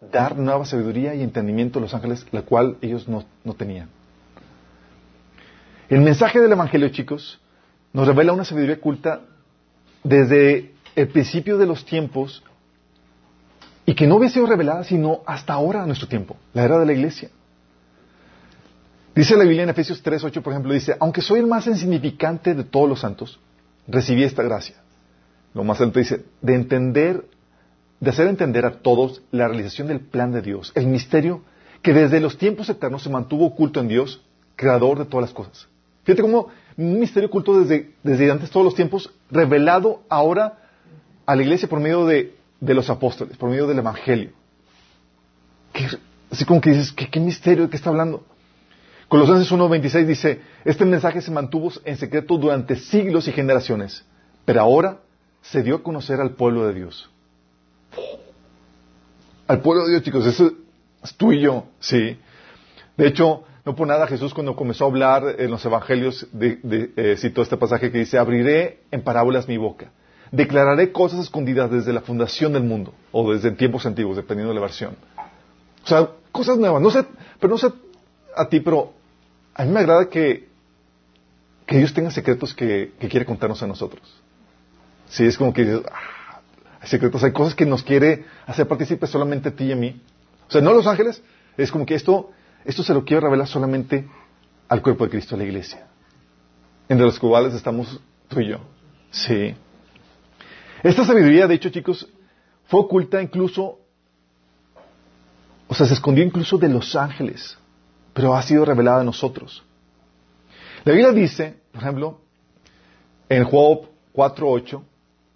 dar nueva sabiduría y entendimiento a los ángeles, la cual ellos no, no tenían. El mensaje del Evangelio, chicos, nos revela una sabiduría oculta desde el principio de los tiempos y que no había sido revelada sino hasta ahora, a nuestro tiempo, la era de la iglesia. Dice la Biblia en Efesios 3.8, por ejemplo, dice, aunque soy el más insignificante de todos los santos, recibí esta gracia. Lo más alto dice, de entender, de hacer entender a todos la realización del plan de Dios, el misterio que desde los tiempos eternos se mantuvo oculto en Dios, creador de todas las cosas. Fíjate cómo un misterio oculto desde, desde antes todos los tiempos, revelado ahora a la iglesia por medio de, de los apóstoles, por medio del Evangelio. así como que dices, ¿qué, ¿qué, misterio de qué está hablando? Colosenses 1.26 dice, este mensaje se mantuvo en secreto durante siglos y generaciones, pero ahora se dio a conocer al pueblo de Dios. Al pueblo de Dios, chicos, eso es tú y yo, sí. De hecho, no por nada Jesús cuando comenzó a hablar en los evangelios de, eh, citó este pasaje que dice, abriré en parábolas mi boca, declararé cosas escondidas desde la fundación del mundo, o desde tiempos antiguos, dependiendo de la versión. O sea, cosas nuevas. No sé, pero no sé a ti, pero a mí me agrada que, que Dios tenga secretos que, que quiere contarnos a nosotros. Sí, es como que dices, ah, hay secretos, hay cosas que nos quiere hacer partícipes solamente a ti y a mí. O sea, no los ángeles, es como que esto, esto se lo quiero revelar solamente al cuerpo de Cristo, a la iglesia. Entre los cuales estamos tú y yo. Sí. Esta sabiduría, de hecho, chicos, fue oculta incluso, o sea, se escondió incluso de los ángeles, pero ha sido revelada a nosotros. La Biblia dice, por ejemplo, en Job 4.8,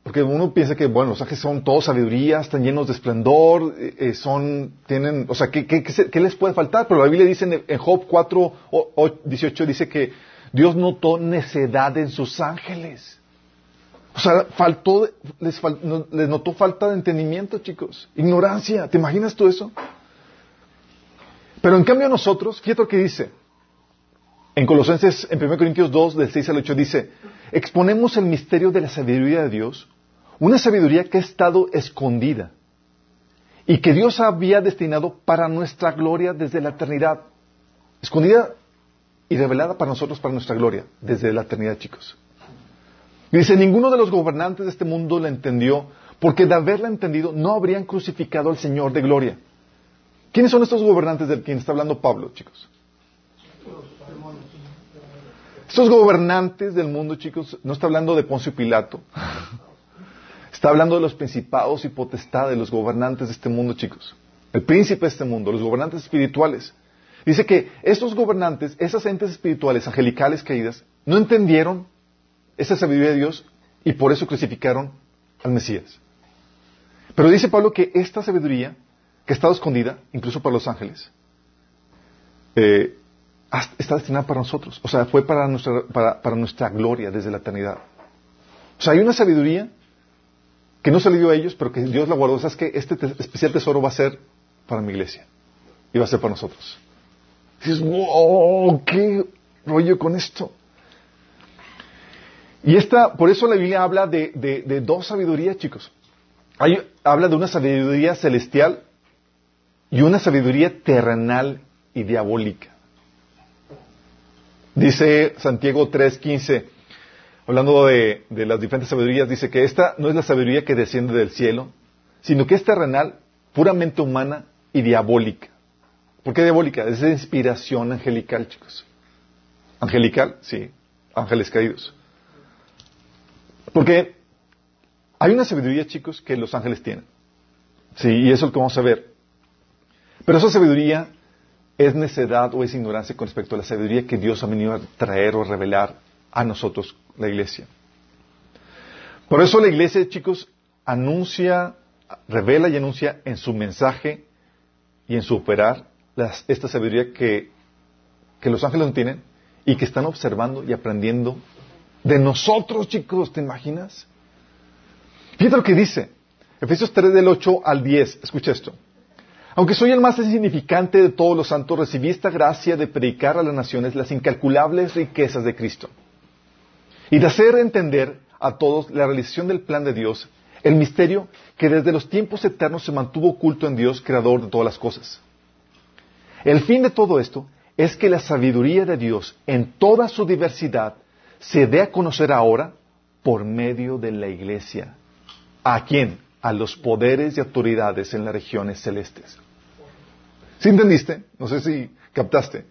porque uno piensa que, bueno, los ángeles son todos sabiduría, están llenos de esplendor, eh, son, tienen, o sea, ¿qué, les puede faltar? Pero la Biblia dice en, Job 4.18, dice que Dios notó necedad en sus ángeles. O sea, faltó, les, fal, les, notó falta de entendimiento, chicos. Ignorancia. ¿Te imaginas tú eso? Pero en cambio nosotros, fíjate lo que dice. En Colosenses, en 1 Corintios 2, del 6 al 8, dice, exponemos el misterio de la sabiduría de Dios, una sabiduría que ha estado escondida y que Dios había destinado para nuestra gloria desde la eternidad. Escondida y revelada para nosotros, para nuestra gloria, desde la eternidad, chicos. Y dice, ninguno de los gobernantes de este mundo la entendió, porque de haberla entendido no habrían crucificado al Señor de gloria. ¿Quiénes son estos gobernantes del quien está hablando Pablo, chicos? Estos gobernantes del mundo, chicos, no está hablando de Poncio Pilato. Está hablando de los principados y potestades, los gobernantes de este mundo, chicos. El príncipe de este mundo, los gobernantes espirituales. Dice que estos gobernantes, esas entes espirituales, angelicales caídas, no entendieron esa sabiduría de Dios y por eso crucificaron al Mesías. Pero dice Pablo que esta sabiduría, que ha estado escondida, incluso para los ángeles, eh, está destinada para nosotros. O sea, fue para nuestra, para, para nuestra gloria desde la eternidad. O sea, hay una sabiduría que no se le dio a ellos, pero que Dios la guardó. O sea, es que este te especial tesoro va a ser para mi iglesia y va a ser para nosotros. Dices, wow, qué rollo con esto. Y esta, por eso la Biblia habla de, de, dos sabidurías, chicos. Habla de una sabiduría celestial y una sabiduría terrenal y diabólica. Dice Santiago 3:15, hablando de, de, las diferentes sabidurías, dice que esta no es la sabiduría que desciende del cielo, sino que es terrenal, puramente humana y diabólica. ¿Por qué diabólica? Es de inspiración angelical, chicos. Angelical, sí, ángeles caídos. Porque hay una sabiduría, chicos, que los ángeles tienen. Sí, y eso es lo que vamos a ver. Pero esa sabiduría es necedad o es ignorancia con respecto a la sabiduría que Dios ha venido a traer o revelar a nosotros, la iglesia. Por eso la iglesia, chicos, anuncia, revela y anuncia en su mensaje y en su operar esta sabiduría que, que los ángeles no tienen y que están observando y aprendiendo de nosotros, chicos, ¿te imaginas? Fíjate lo que dice. Efesios 3 del 8 al 10. Escucha esto. Aunque soy el más insignificante de todos los santos, recibí esta gracia de predicar a las naciones las incalculables riquezas de Cristo y de hacer entender a todos la realización del plan de Dios, El misterio que desde los tiempos eternos se mantuvo oculto en Dios, creador de todas las cosas. El fin de todo esto es que la sabiduría de Dios en toda su diversidad se dé a conocer ahora por medio de la iglesia. ¿A quién? A los poderes y autoridades en las regiones celestes. ¿Sí entendiste? No sé si captaste.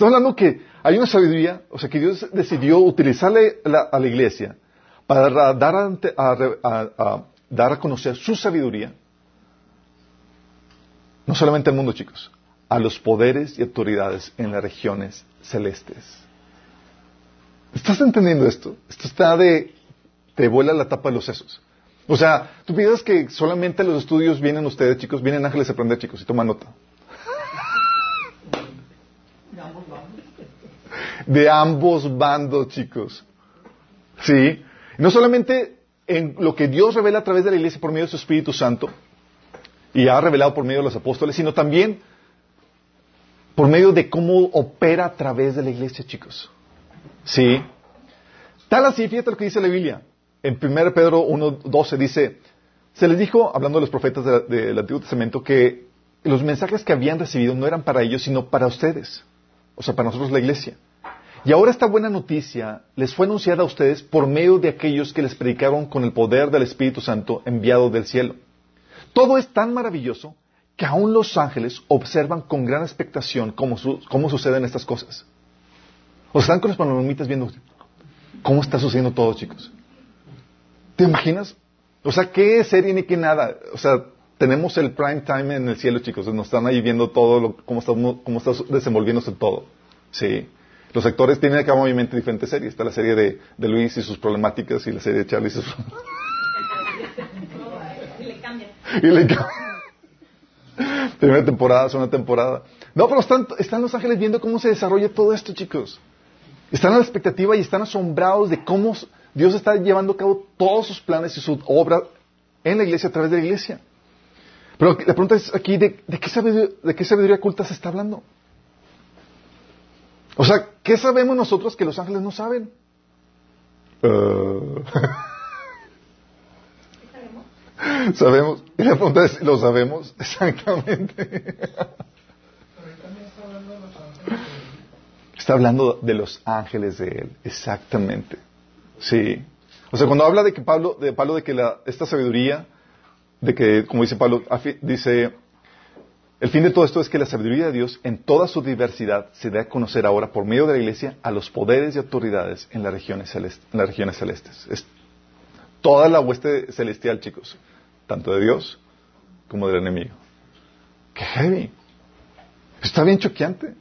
Estoy hablando que hay una sabiduría, o sea, que Dios decidió utilizarle a la iglesia para dar a, dar a conocer su sabiduría, no solamente al mundo, chicos, a los poderes y autoridades en las regiones celestes. ¿Estás entendiendo esto? Esto está de... te vuela la tapa de los sesos. O sea, tú piensas que solamente los estudios vienen ustedes, chicos, vienen ángeles a aprender, chicos, y toma nota. De ambos bandos, chicos. Sí. No solamente en lo que Dios revela a través de la iglesia por medio de su Espíritu Santo, y ha revelado por medio de los apóstoles, sino también por medio de cómo opera a través de la iglesia, chicos. Sí. Tal así, fíjate lo que dice la Biblia. En 1 Pedro 1.12 dice, se les dijo, hablando de los profetas del Antiguo Testamento, que los mensajes que habían recibido no eran para ellos, sino para ustedes. O sea, para nosotros la iglesia. Y ahora esta buena noticia les fue anunciada a ustedes por medio de aquellos que les predicaron con el poder del Espíritu Santo enviado del cielo. Todo es tan maravilloso que aún los ángeles observan con gran expectación cómo, suceden estas cosas. O están con los panomitas viendo cómo está sucediendo todo, chicos. ¿Te imaginas? O sea, ¿qué serie ni qué nada? O sea, tenemos el prime time en el cielo, chicos. Nos están ahí viendo todo, cómo, está, cómo está desenvolviéndose todo. Sí. Los actores tienen acá obviamente diferentes series. Está la serie de, Luis y sus problemáticas y la serie de Charlie y sus Y le cambian. Y le cambian. Primera temporada, segunda temporada. No, pero están, están los ángeles viendo cómo se desarrolla todo esto, chicos. Están a la expectativa y están asombrados de cómo Dios está llevando a cabo todos sus planes y su obra en la iglesia a través de la iglesia. Pero la pregunta es aquí, ¿de, de, qué, sabiduría, de qué sabiduría oculta se está hablando? O sea, ¿qué sabemos nosotros que los ángeles no saben? Uh... ¿Sabemos? sabemos. Y la pregunta es, ¿lo sabemos? Exactamente. Está hablando de los ángeles de él, exactamente. Sí. O sea, cuando habla de que Pablo, de Pablo de que la, esta sabiduría, de que, como dice Pablo, dice, el fin de todo esto es que la sabiduría de Dios en toda su diversidad se dé a conocer ahora por medio de la iglesia a los poderes y autoridades en las regiones, celestes. Es toda la hueste celestial, chicos, tanto de Dios como del enemigo. ¡Qué heavy! Está bien choqueante.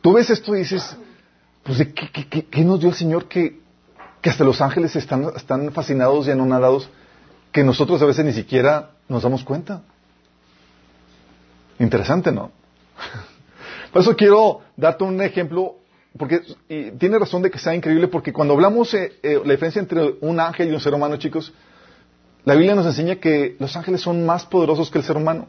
Tú ves esto y dices, pues ¿de qué, nos dio el Señor que, que hasta los ángeles están, están fascinados y anonadados que nosotros a veces ni siquiera nos damos cuenta? Interesante, ¿no? Por eso quiero darte un ejemplo, porque tiene razón de que sea increíble, porque cuando hablamos eh, eh, la diferencia entre un ángel y un ser humano, chicos, la Biblia nos enseña que los ángeles son más poderosos que el ser humano.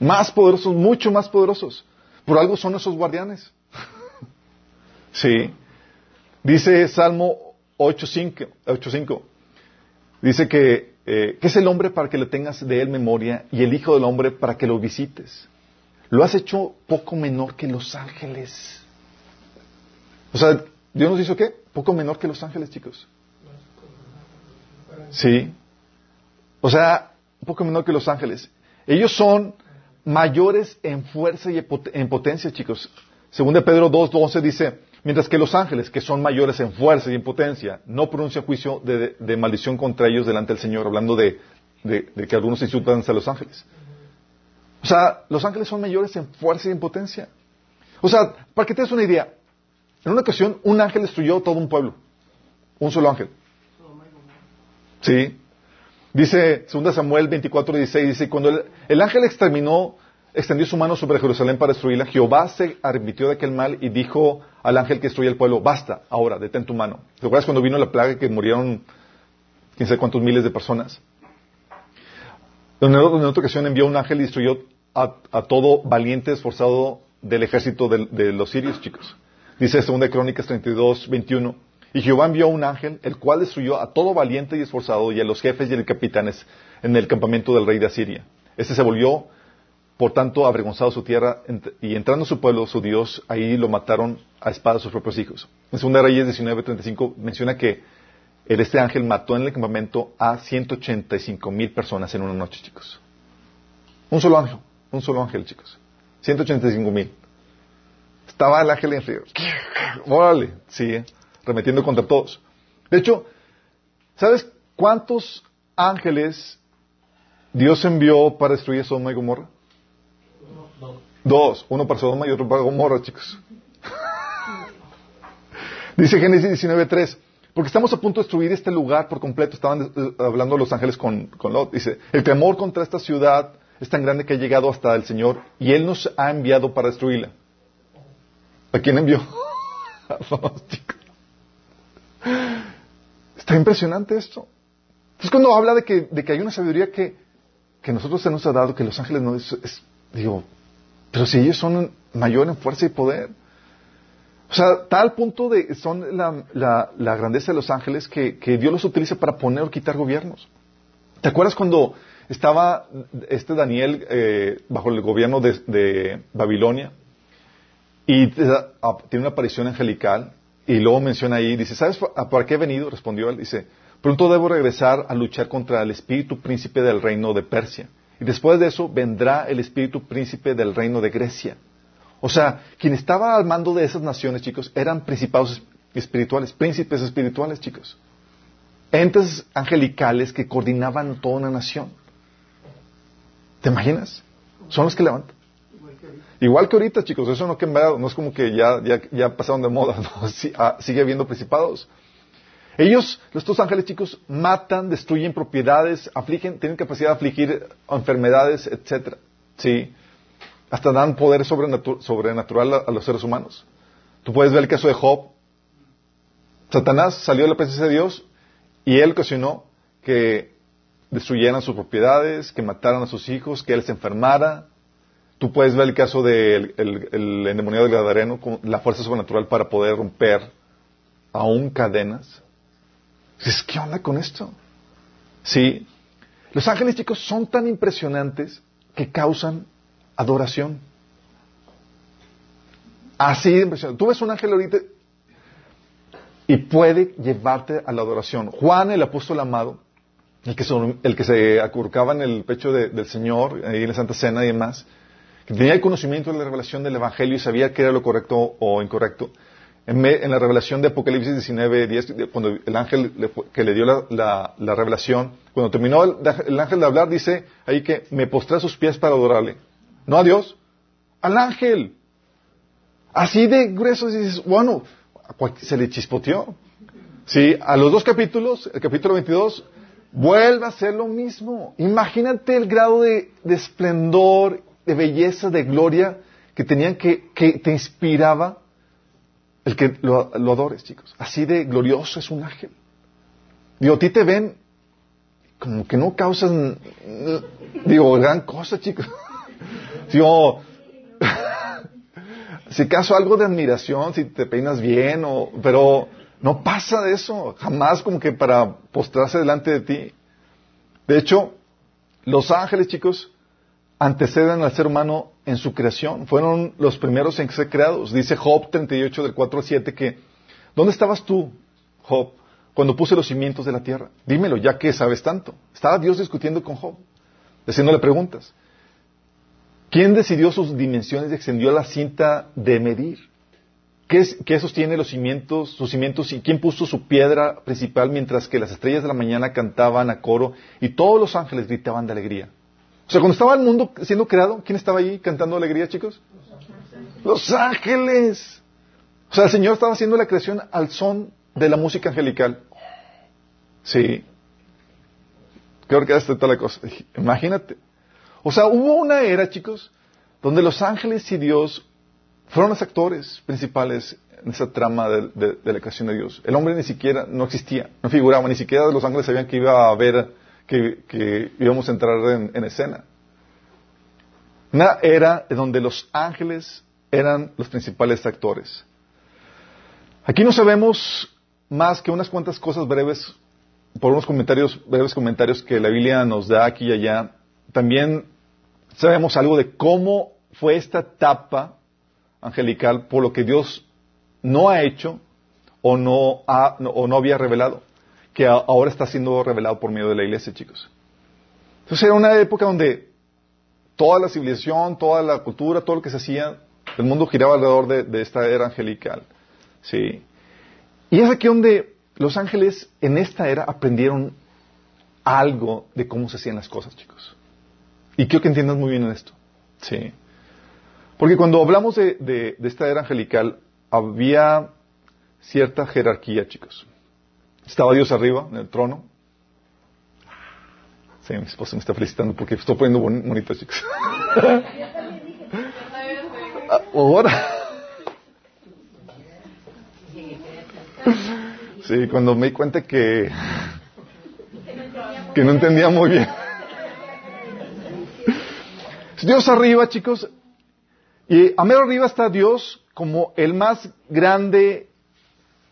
Más poderosos, mucho más poderosos. Por algo son esos guardianes. sí. Dice Salmo 8.5. Dice que eh, ¿Qué es el hombre para que le tengas de él memoria y el Hijo del Hombre para que lo visites? Lo has hecho poco menor que los ángeles. O sea, Dios nos hizo qué? Poco menor que los ángeles, chicos. Sí. O sea, poco menor que los ángeles. Ellos son mayores en fuerza y en potencia, chicos. Según de Pedro 2.12 dice, Mientras que los ángeles, que son mayores en fuerza y en potencia, no pronuncian juicio de, maldición contra ellos delante del Señor, hablando de, que algunos insultan a los ángeles. O sea, los ángeles son mayores en fuerza y en potencia. O sea, para que te des una idea, en una ocasión un ángel destruyó todo un pueblo. Un solo ángel. Sí. Dice 2 Samuel 24, 16, dice, cuando el ángel exterminó extendió su mano sobre Jerusalén para destruirla, Jehová se arrepintió de aquel mal y dijo al ángel que destruía el pueblo, basta, ahora, detén tu mano. ¿Te acuerdas cuando vino la plaga que murieron quién sabe cuántos miles de personas? En otra ocasión envió un ángel y destruyó a, todo valiente esforzado del ejército de, los sirios, chicos. Dice 2 Crónicas 32, 21. Y Jehová envió un ángel, el cual destruyó a todo valiente y esforzado y a los jefes y a los capitanes en el campamento del rey de Asiria. Este se volvió, por tanto, avergonzado su tierra y entrando su pueblo, su Dios, ahí lo mataron a espada sus propios hijos. En 2 Reyes 19:35 menciona que este ángel mató en el campamento a 185 mil personas en una noche, chicos. Un solo ángel, un solo ángel, chicos. 185 mil. Estaba el ángel en frío. Órale, sí, remetiendo contra todos. De hecho, ¿sabes cuántos ángeles Dios envió para destruir Sodoma y Gomorra? Dos. Uno para Sodoma y otro para Gomorra, chicos. Dice Génesis 19.3, porque estamos a punto de destruir este lugar por completo. Estaban eh, hablando los ángeles con, con Lot. Dice, el temor contra esta ciudad es tan grande que ha llegado hasta el Señor y Él nos ha enviado para destruirla. ¿A quién envió? Está impresionante esto. Entonces cuando habla de que, de que hay una sabiduría que, que nosotros se nos ha dado, que los ángeles no es, digo, pero si ellos son mayor en fuerza y poder. O sea, tal punto de son la, la, grandeza de los ángeles que, que, Dios los utiliza para poner o quitar gobiernos. ¿Te acuerdas cuando estaba este Daniel eh, bajo el gobierno de, de Babilonia y ah, tiene una aparición angelical y luego menciona ahí, dice, ¿sabes para qué he venido? Respondió él, dice, pronto debo regresar a luchar contra el espíritu príncipe del reino de Persia. Y después de eso vendrá el espíritu príncipe del reino de Grecia. O sea, quien estaba al mando de esas naciones, chicos, eran principados espirituales, príncipes espirituales, chicos. Entes angelicales que coordinaban toda una nación. ¿Te imaginas? Son los que levantan. Igual que ahorita, chicos, eso no no es como que ya, ya, ya pasaron de moda, no, ah, sigue habiendo principados. Ellos, estos ángeles chicos, matan, destruyen propiedades, afligen, tienen capacidad de afligir enfermedades, etcétera. Sí. Hasta dan poder sobrenatural a, los seres humanos. Tú puedes ver el caso de Job. Satanás salió de la presencia de Dios y él ocasionó que destruyeran sus propiedades, que mataran a sus hijos, que él se enfermara. Tú puedes ver el caso del el, endemoniado del Gadareno con la fuerza sobrenatural para poder romper aún cadenas. ¿Qué onda con esto? Sí. Los ángeles, chicos, son tan impresionantes que causan adoración. Así de impresionante. Tú ves un ángel ahorita y puede llevarte a la adoración. Juan, el apóstol amado, el que, se acurcaba en el pecho del Señor, ahí en la Santa Cena y demás, que tenía el conocimiento de la revelación del Evangelio y sabía qué era lo correcto o incorrecto, en, la revelación de Apocalipsis 19, 10, cuando el ángel que le dio la, revelación, cuando terminó el, ángel de hablar, dice ahí que me postré a sus pies para adorarle. No a Dios, al ángel. Así de grueso, dices, bueno, se le chispoteó. Sí, a los dos capítulos, el capítulo 22, vuelve a ser lo mismo. Imagínate el grado de, esplendor, de belleza, de gloria que tenían que te inspiraba el que lo, adores, chicos. Así de glorioso es un ángel. Digo, a ti te ven como que no causan, digo, gran cosa, chicos. Digo, si acaso algo de admiración, si te peinas bien, o, pero no pasa de eso, jamás como que para postrarse delante de ti. De hecho, los ángeles, chicos, anteceden al ser humano en su creación. Fueron los primeros en ser creados. Dice Job 38 del 4 al 7 que, ¿dónde estabas tú, Job, cuando puse los cimientos de la tierra? Dímelo, ya que sabes tanto. Estaba Dios discutiendo con Job, haciéndole preguntas. ¿Quién decidió sus dimensiones y extendió la cinta de medir? ¿Qué, ¿Qué, sostiene los cimientos, sus cimientos y quién puso su piedra principal mientras que las estrellas de la mañana cantaban a coro y todos los ángeles gritaban de alegría? O sea, cuando estaba el mundo siendo creado, ¿quién estaba ahí cantando alegría, chicos? Los ángeles. O sea, el Señor estaba haciendo la creación al son de la música angelical. Sí. Creo que hasta toda la cosa. Imagínate. O sea, hubo una era, chicos, donde los ángeles y Dios fueron los actores principales en esa trama de, la creación de Dios. El hombre ni siquiera no existía, no figuraba, ni siquiera los ángeles sabían que iba a haber que, íbamos a entrar en, escena. Una era donde los ángeles eran los principales actores. Aquí no sabemos más que unas cuantas cosas breves, por unos comentarios, breves comentarios que la Biblia nos da aquí y allá, también sabemos algo de cómo fue esta etapa angelical por lo que Dios no ha hecho o no, ha, o no había revelado, que ahora está siendo revelado por medio de la iglesia, chicos. Entonces era una época donde toda la civilización, toda la cultura, todo lo que se hacía, el mundo giraba alrededor de, esta era angelical. ¿sí? Y es aquí donde los ángeles en esta era aprendieron algo de cómo se hacían las cosas, chicos. Y quiero que entiendas muy bien en esto. Sí. Porque cuando hablamos de esta era angelical, había cierta jerarquía, chicos. Estaba Dios arriba, en el trono. Sí, mi esposa me está felicitando porque estoy poniendo bonito, chicos. Ahora. Sí, cuando me di cuenta que, que no entendía muy bien. Dios arriba, chicos, y a medio arriba está Dios como el más grande,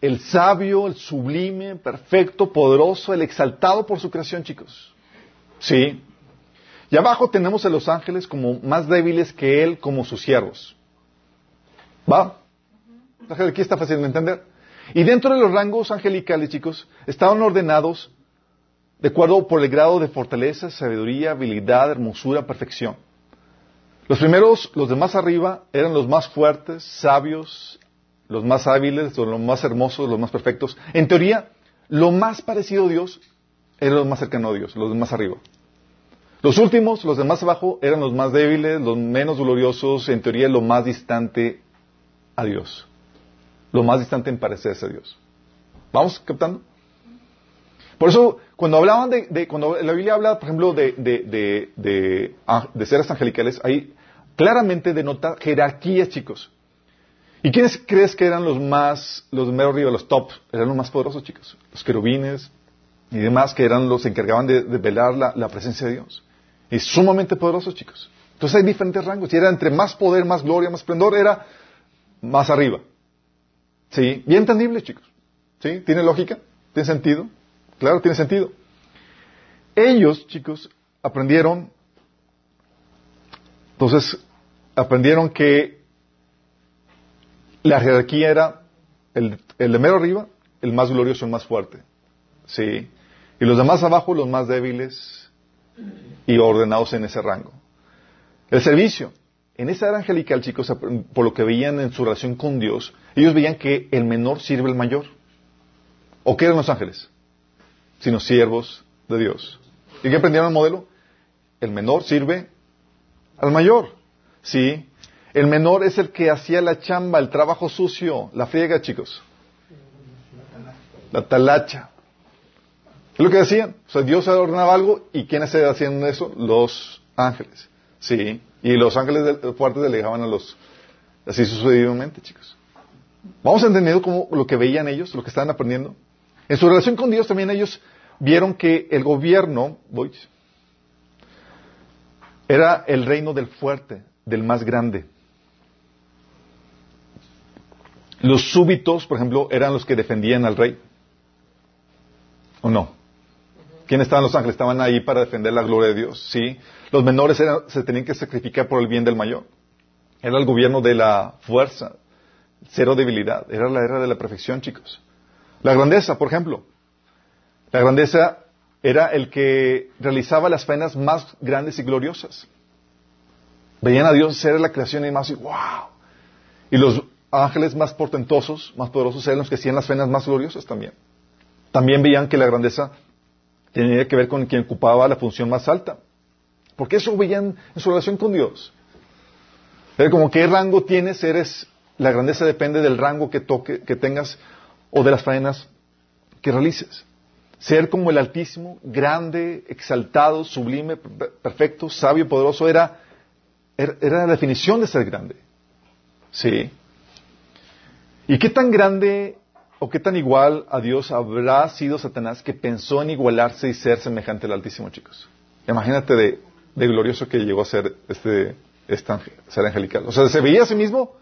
el sabio, el sublime, perfecto, poderoso, el exaltado por su creación, chicos. Sí. Y abajo tenemos a los ángeles como más débiles que Él, como sus siervos. ¿Va? Aquí está fácil de entender. Y dentro de los rangos angelicales, chicos, estaban ordenados de acuerdo por el grado de fortaleza, sabiduría, habilidad, hermosura, perfección. Los primeros, los de más arriba, eran los más fuertes, sabios, los más hábiles, los más hermosos, los más perfectos. En teoría, lo más parecido a Dios era lo más cercano a Dios, los más arriba. Los últimos, los de más abajo, eran los más débiles, los menos gloriosos, en teoría lo más distante a Dios. Lo más distante en parecerse a Dios. ¿Vamos captando? Por eso, cuando hablaban de, cuando la Biblia habla, por ejemplo, de, de, de seres angelicales, ahí claramente denota jerarquías, chicos. ¿Y quiénes crees que eran los más, los meros arriba, los top? Eran los más poderosos, chicos. Los querubines y demás, que eran los que encargaban de, de velar la, la, presencia de Dios. Y sumamente poderosos, chicos. Entonces hay diferentes rangos. Y era entre más poder, más gloria, más esplendor, era más arriba. ¿Sí? Bien entendible, chicos. ¿Sí? ¿Tiene lógica? ¿Tiene sentido? Claro, tiene sentido. Ellos, chicos, aprendieron, entonces, aprendieron que la jerarquía era el, el de mero arriba, el más glorioso, el más fuerte. Sí. Y los de más abajo, los más débiles y ordenados en ese rango. El servicio. En esa era angelical, chicos, por lo que veían en su relación con Dios, ellos veían que el menor sirve al mayor. ¿O qué eran los ángeles? Sino siervos de Dios. ¿Y qué aprendieron el modelo? El menor sirve al mayor. Sí. El menor es el que hacía la chamba, el trabajo sucio, la friega, chicos. La talacha. Es lo que decían. O sea, Dios ordenaba algo y ¿quiénes se haciendo eso? Los ángeles. Sí. Y los ángeles fuertes delegaban a los, así sucesivamente, chicos. Vamos entendiendo cómo lo que veían ellos, lo que estaban aprendiendo. En su relación con Dios también ellos vieron que el gobierno, voy, era el reino del fuerte, del más grande. Los súbitos, por ejemplo, eran los que defendían al rey. ¿O no? ¿Quiénes estaban los ángeles? Estaban ahí para defender la gloria de Dios. Sí. Los menores se tenían que sacrificar por el bien del mayor. Era el gobierno de la fuerza, cero debilidad. Era la era de la perfección, chicos. La grandeza, por ejemplo. La grandeza era el que realizaba las penas más grandes y gloriosas. Veían a Dios ser la creación y más, wow. Y los ángeles más portentosos, más poderosos, eran los que hacían las penas más gloriosas también. También veían que la grandeza tenía que ver con quien ocupaba la función más alta. Porque eso veían en su relación con Dios. Era como qué rango tienes, eres, la grandeza depende del rango que, toque, que tengas o de las faenas que realices. Ser como el Altísimo, grande, exaltado, sublime, perfecto, sabio, poderoso, era, era la definición de ser grande. Sí. ¿Y qué tan grande o qué tan igual a Dios habrá sido Satanás que pensó en igualarse y ser semejante al Altísimo, chicos? Imagínate de, glorioso que llegó a ser este, este ser angelical. O sea, se veía a sí mismo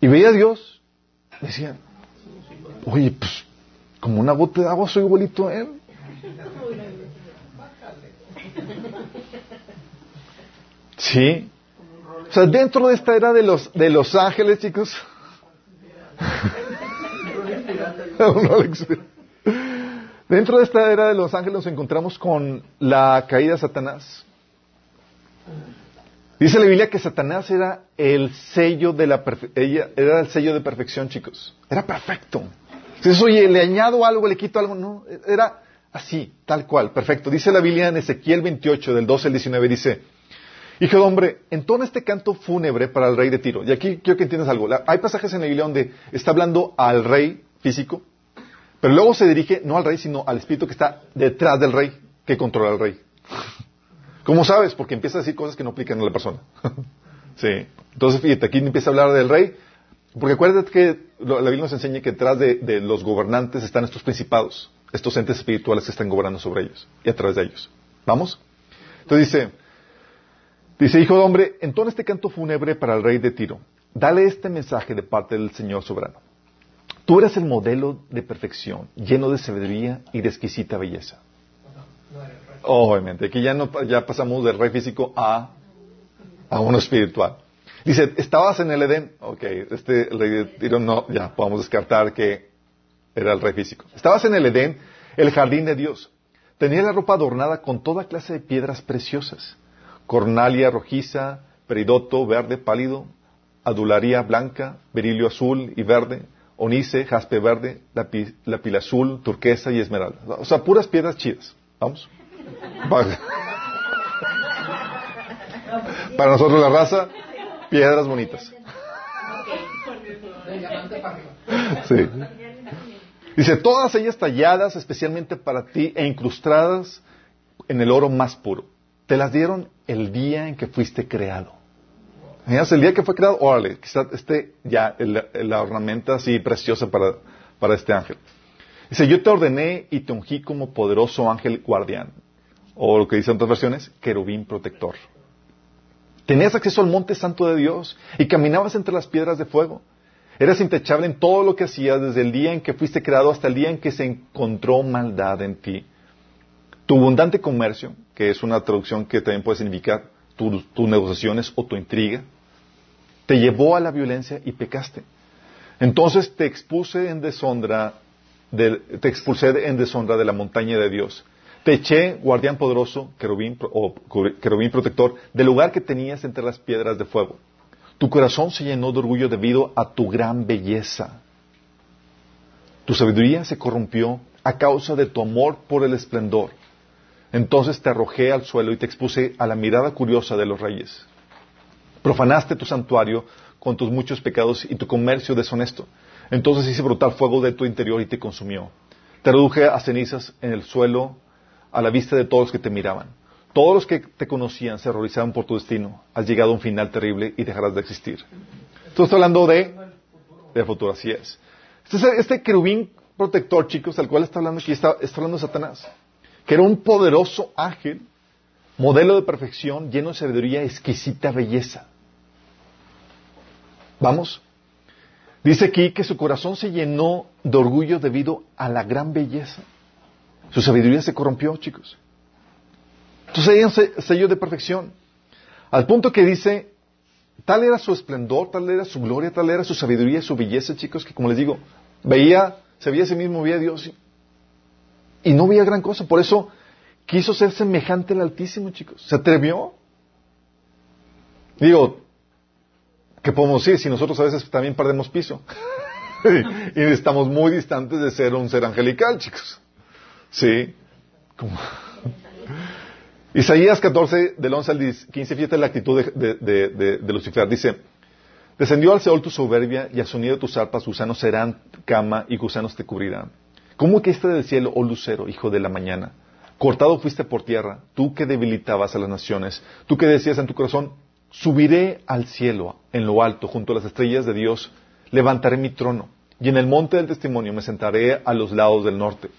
y veía a Dios. Decían, oye, pues, como una gota de agua soy igualito a él. Sí. O sea, dentro de esta era de los, de los ángeles, chicos. dentro de esta era de los ángeles nos encontramos con la caída de Satanás. Dice la Biblia que Satanás era el sello de la ella era el sello de perfección, chicos. Era perfecto. Si oye, le añado algo, le quito algo, no, era así, tal cual, perfecto. Dice la Biblia en Ezequiel 28 del 12 al 19 dice, Hijo de hombre, entona este canto fúnebre para el rey de Tiro. Y aquí quiero que entiendas algo. hay pasajes en la Biblia donde está hablando al rey físico, pero luego se dirige no al rey, sino al espíritu que está detrás del rey, que controla al rey. ¿Cómo sabes? Porque empieza a decir cosas que no aplican a la persona. sí. Entonces, fíjate, aquí empieza a hablar del rey, porque acuérdate que la Biblia nos enseña que detrás de, de los gobernantes están estos principados, estos entes espirituales que están gobernando sobre ellos y a través de ellos. ¿Vamos? Entonces dice, Dice, hijo de hombre, entona este canto fúnebre para el rey de Tiro. Dale este mensaje de parte del Señor soberano. Tú eres el modelo de perfección, lleno de sabiduría y de exquisita belleza. Obviamente, aquí ya, no, ya pasamos del rey físico a, a uno espiritual. Dice, estabas en el Edén. Ok, este rey de Tiro no, ya podemos descartar que era el rey físico. Estabas en el Edén, el jardín de Dios. Tenía la ropa adornada con toda clase de piedras preciosas cornalia rojiza, peridoto verde pálido, adularía blanca, berilio azul y verde, onice, jaspe verde, lapil azul, turquesa y esmeralda. O sea, puras piedras chidas. Vamos. Para nosotros la raza, piedras bonitas. Sí. Dice, todas ellas talladas especialmente para ti e incrustadas en el oro más puro. Te las dieron el día en que fuiste creado. El día que fue creado, órale, quizás esté ya la ornamenta así preciosa para, para este ángel. Dice, yo te ordené y te ungí como poderoso ángel guardián. O lo que dicen otras versiones, querubín protector. Tenías acceso al monte santo de Dios y caminabas entre las piedras de fuego. Eras intachable en todo lo que hacías desde el día en que fuiste creado hasta el día en que se encontró maldad en ti. Tu abundante comercio, que es una traducción que también puede significar tus negociaciones o tu intriga, te llevó a la violencia y pecaste. Entonces te expuse en deshonra, te expulsé en deshonra de la montaña de Dios. Te eché, guardián poderoso, o querubín protector, del lugar que tenías entre las piedras de fuego. Tu corazón se llenó de orgullo debido a tu gran belleza. Tu sabiduría se corrompió a causa de tu amor por el esplendor. Entonces te arrojé al suelo y te expuse a la mirada curiosa de los reyes. Profanaste tu santuario con tus muchos pecados y tu comercio deshonesto. Entonces hice brutal fuego de tu interior y te consumió. Te reduje a cenizas en el suelo a la vista de todos los que te miraban. Todos los que te conocían se horrorizaban por tu destino. Has llegado a un final terrible y dejarás de existir. Entonces estoy hablando de, de futuro. Este, este querubín protector, chicos, al cual está hablando aquí, está, está hablando de Satanás que era un poderoso ángel, modelo de perfección, lleno de sabiduría, exquisita belleza. ¿Vamos? Dice aquí que su corazón se llenó de orgullo debido a la gran belleza. Su sabiduría se corrompió, chicos. Entonces hay un sello de perfección. Al punto que dice, tal era su esplendor, tal era su gloria, tal era su sabiduría su belleza, chicos, que como les digo, veía, se veía a sí mismo, veía a Dios no veía gran cosa. Por eso quiso ser semejante al Altísimo, chicos. Se atrevió. Digo, ¿qué podemos decir? Si nosotros a veces también perdemos piso. y estamos muy distantes de ser un ser angelical, chicos. Sí. Isaías 14, del 11 al 15, fíjate la actitud de, Lucifer. Dice, descendió al Seol tu soberbia y al sonido de tus arpas gusanos serán cama y gusanos te cubrirán. ¿Cómo este del cielo, oh lucero, hijo de la mañana? Cortado fuiste por tierra, tú que debilitabas a las naciones, tú que decías en tu corazón, subiré al cielo, en lo alto, junto a las estrellas de Dios, levantaré mi trono, y en el monte del testimonio me sentaré a los lados del norte.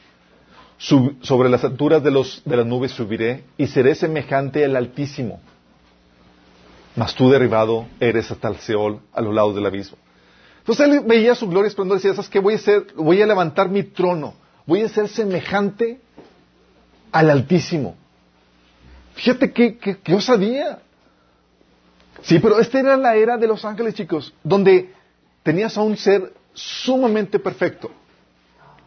sobre las alturas de las nubes subiré y seré semejante al Altísimo. Mas tú derribado eres hasta el Seol, a los lados del abismo. Entonces él veía su gloria esplendor y decía, ¿sabes qué? Voy a, ser, voy a levantar mi trono. Voy a ser semejante al Altísimo. Fíjate qué, qué, qué osadía. Sí, pero esta era la era de los ángeles, chicos, donde tenías a un ser sumamente perfecto,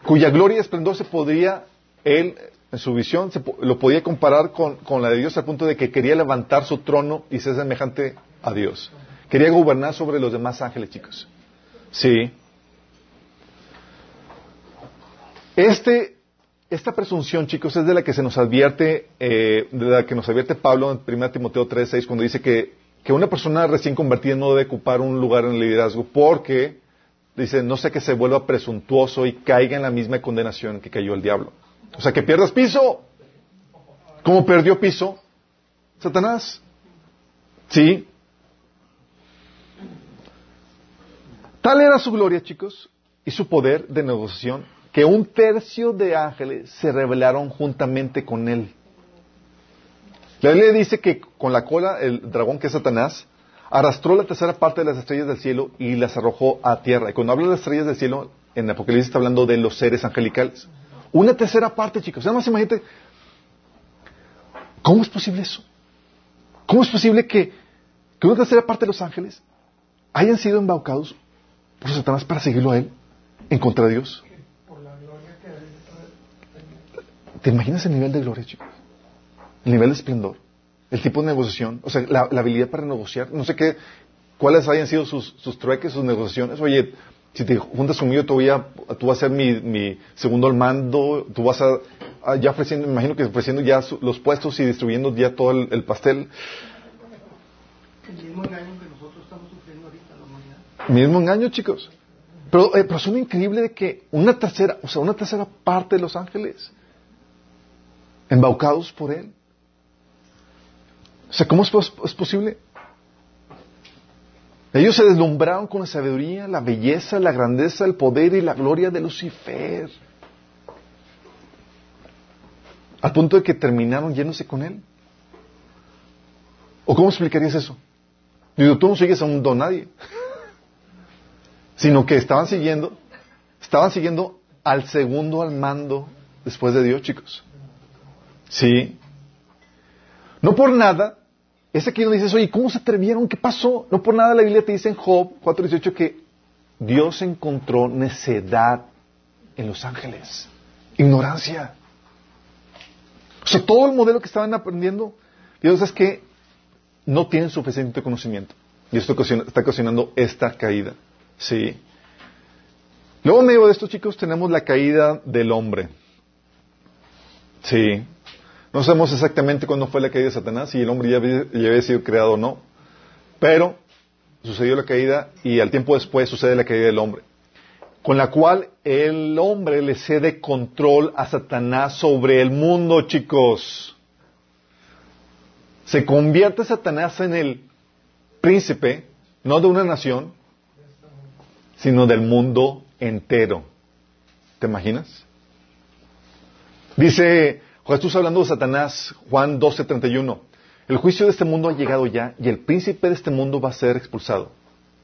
cuya gloria y esplendor se podría, él, en su visión, se, lo podía comparar con, con, la de Dios al punto de que quería levantar su trono y ser semejante a Dios. Quería gobernar sobre los demás ángeles, chicos. Sí. Este, esta presunción, chicos, es de la que se nos advierte, eh, de la que nos advierte Pablo en 1 Timoteo 3.6 cuando dice que que una persona recién convertida no debe ocupar un lugar en el liderazgo porque, dice, no sé que se vuelva presuntuoso y caiga en la misma condenación que cayó el diablo. O sea, que pierdas piso. ¿Cómo perdió piso? Satanás. ¿Sí? Tal era su gloria, chicos, y su poder de negociación, que un tercio de ángeles se rebelaron juntamente con él. La Biblia dice que con la cola, el dragón que es Satanás, arrastró la tercera parte de las estrellas del cielo y las arrojó a tierra. Y cuando habla de las estrellas del cielo, en Apocalipsis está hablando de los seres angelicales. Una tercera parte, chicos. Nada más imagínate, ¿cómo es posible eso? ¿Cómo es posible que, que una tercera parte de los ángeles hayan sido embaucados por Satanás para seguirlo a él en contra de Dios? ¿Te imaginas el nivel de gloria, chicos? el nivel de esplendor, el tipo de negociación, o sea, la, habilidad para negociar, no sé qué, cuáles hayan sido sus, trueques, sus negociaciones. Oye, si te juntas conmigo, tú, voy a, tú vas a ser mi, segundo al mando, tú vas a, ya ofreciendo, me imagino que ofreciendo ya los puestos y distribuyendo ya todo el, pastel. El mismo engaño que Mismo engaño, chicos. Pero, eh, pero increíble de que una tercera, o sea, una tercera parte de los ángeles, embaucados por él, o sea, ¿cómo es, posible? Ellos se deslumbraron con la sabiduría, la belleza, la grandeza, el poder y la gloria de Lucifer. Al punto de que terminaron yéndose con él. ¿O cómo explicarías eso? Digo, tú no sigues a un don nadie. Sino que estaban siguiendo, estaban siguiendo al segundo al mando después de Dios, chicos. Sí. No por nada, es aquí donde dices, oye, ¿cómo se atrevieron? ¿Qué pasó? No por nada la Biblia te dice en Job 4.18 que Dios encontró necedad en los ángeles, ignorancia. O sea, todo el modelo que estaban aprendiendo, Dios es que no tienen suficiente conocimiento. Y esto está ocasionando esta caída. Sí. Luego, en medio de esto, chicos, tenemos la caída del hombre. Sí. No sabemos exactamente cuándo fue la caída de Satanás, si el hombre ya había, sido creado o no, pero sucedió la caída y al tiempo después sucede la caída del hombre, con la cual el hombre le cede control a Satanás sobre el mundo, chicos. Se convierte Satanás en el príncipe, no de una nación, sino del mundo entero. ¿Te imaginas? Dice Jesús hablando de Satanás, Juan 12:31. El juicio de este mundo ha llegado ya y el príncipe de este mundo va a ser expulsado.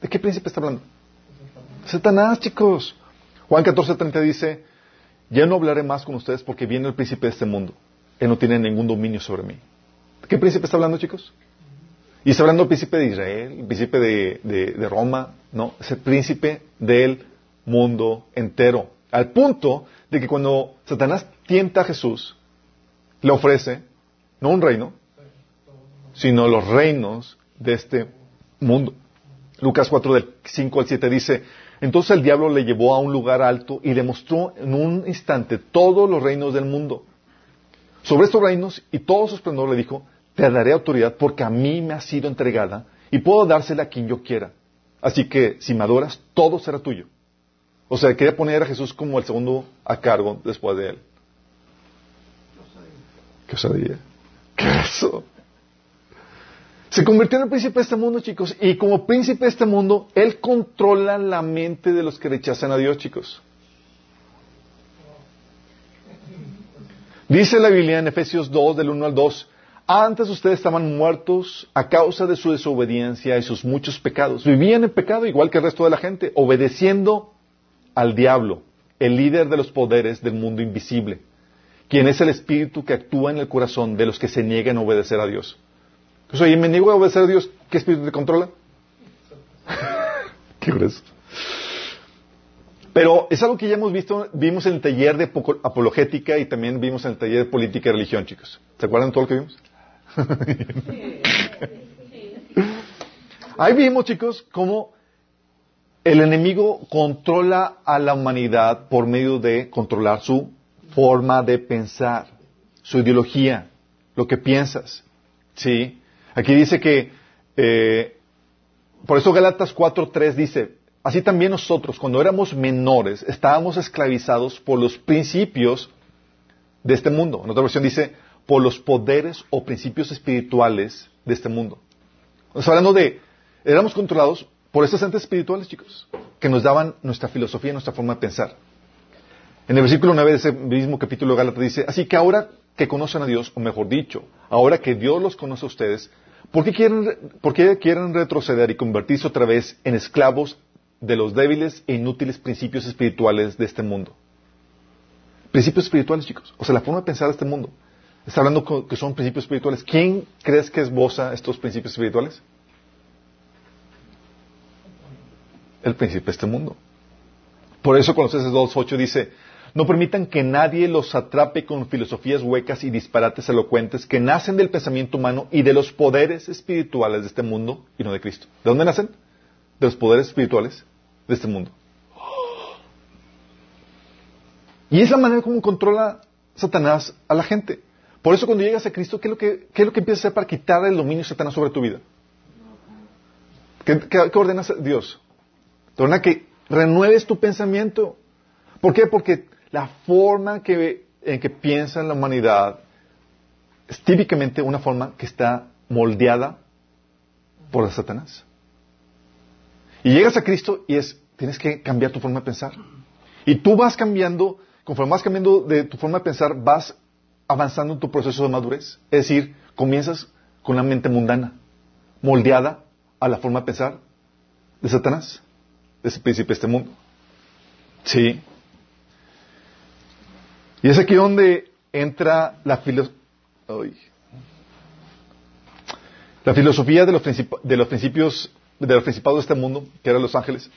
¿De qué príncipe está hablando? Satanás, chicos. Juan 14:30 dice, ya no hablaré más con ustedes porque viene el príncipe de este mundo. Él no tiene ningún dominio sobre mí. ¿De qué príncipe está hablando, chicos? Y está hablando del príncipe de Israel, el príncipe de, de Roma, no, es el príncipe del mundo entero. Al punto de que cuando Satanás tienta a Jesús, le ofrece no un reino, sino los reinos de este mundo. Lucas 4 del 5 al 7 dice, entonces el diablo le llevó a un lugar alto y le mostró en un instante todos los reinos del mundo. Sobre estos reinos y todo su esplendor le dijo, te daré autoridad porque a mí me ha sido entregada y puedo dársela a quien yo quiera. Así que si me adoras, todo será tuyo. O sea, quería poner a Jesús como el segundo a cargo después de él. ¿Qué osadía? ¿Qué eso? Se convirtió en el príncipe de este mundo, chicos, y como príncipe de este mundo, él controla la mente de los que rechazan a Dios, chicos. Dice la Biblia en Efesios 2, del 1 al 2, Antes ustedes estaban muertos a causa de su desobediencia y sus muchos pecados. Vivían en pecado igual que el resto de la gente, obedeciendo al diablo, el líder de los poderes del mundo invisible, quien es el espíritu que actúa en el corazón de los que se niegan a obedecer a Dios. Pues, oye, me niego a obedecer a Dios, ¿qué espíritu te controla? ¿Qué grueso. Pero es algo que ya hemos visto, vimos en el taller de apologética y también vimos en el taller de política y religión, chicos. ¿Se acuerdan de todo lo que vimos? Ahí vimos, chicos, cómo el enemigo controla a la humanidad por medio de controlar su forma de pensar, su ideología, lo que piensas. ¿Sí? Aquí dice que, eh, por eso Galatas 4.3 dice, así también nosotros, cuando éramos menores, estábamos esclavizados por los principios de este mundo. En otra versión dice, por los poderes o principios espirituales de este mundo. Estamos hablando de, éramos controlados por estos entes espirituales, chicos, que nos daban nuestra filosofía, nuestra forma de pensar. En el versículo 9 de ese mismo capítulo de Gálatas dice, así que ahora que conocen a Dios, o mejor dicho, ahora que Dios los conoce a ustedes, ¿por qué quieren, por qué quieren retroceder y convertirse otra vez en esclavos de los débiles e inútiles principios espirituales de este mundo? Principios espirituales, chicos. O sea, la forma de pensar de este mundo. Está hablando que son principios espirituales. ¿Quién crees que esboza estos principios espirituales? El principio de este mundo. Por eso Colosenses 2.8 dice, no permitan que nadie los atrape con filosofías huecas y disparates elocuentes que nacen del pensamiento humano y de los poderes espirituales de este mundo y no de Cristo. ¿De dónde nacen? De los poderes espirituales de este mundo. Y es la manera como controla Satanás a la gente. Por eso cuando llegas a Cristo, ¿qué es lo que, qué lo que empieza a hacer para quitar el dominio de Satanás sobre tu vida? ¿Qué, ordenas Dios? Te que renueves tu pensamiento. ¿Por qué? Porque la forma en que piensa la humanidad es típicamente una forma que está moldeada por Satanás. Y llegas a Cristo y es, tienes que cambiar tu forma de pensar. Y tú vas cambiando, conforme vas cambiando de tu forma de pensar, vas avanzando en tu proceso de madurez. Es decir, comienzas con una mente mundana, moldeada a la forma de pensar de Satanás, de ese príncipe de este mundo. Sí. Y es aquí donde entra la, la filosofía de los, de los principios de los principados de este mundo, que eran los ángeles.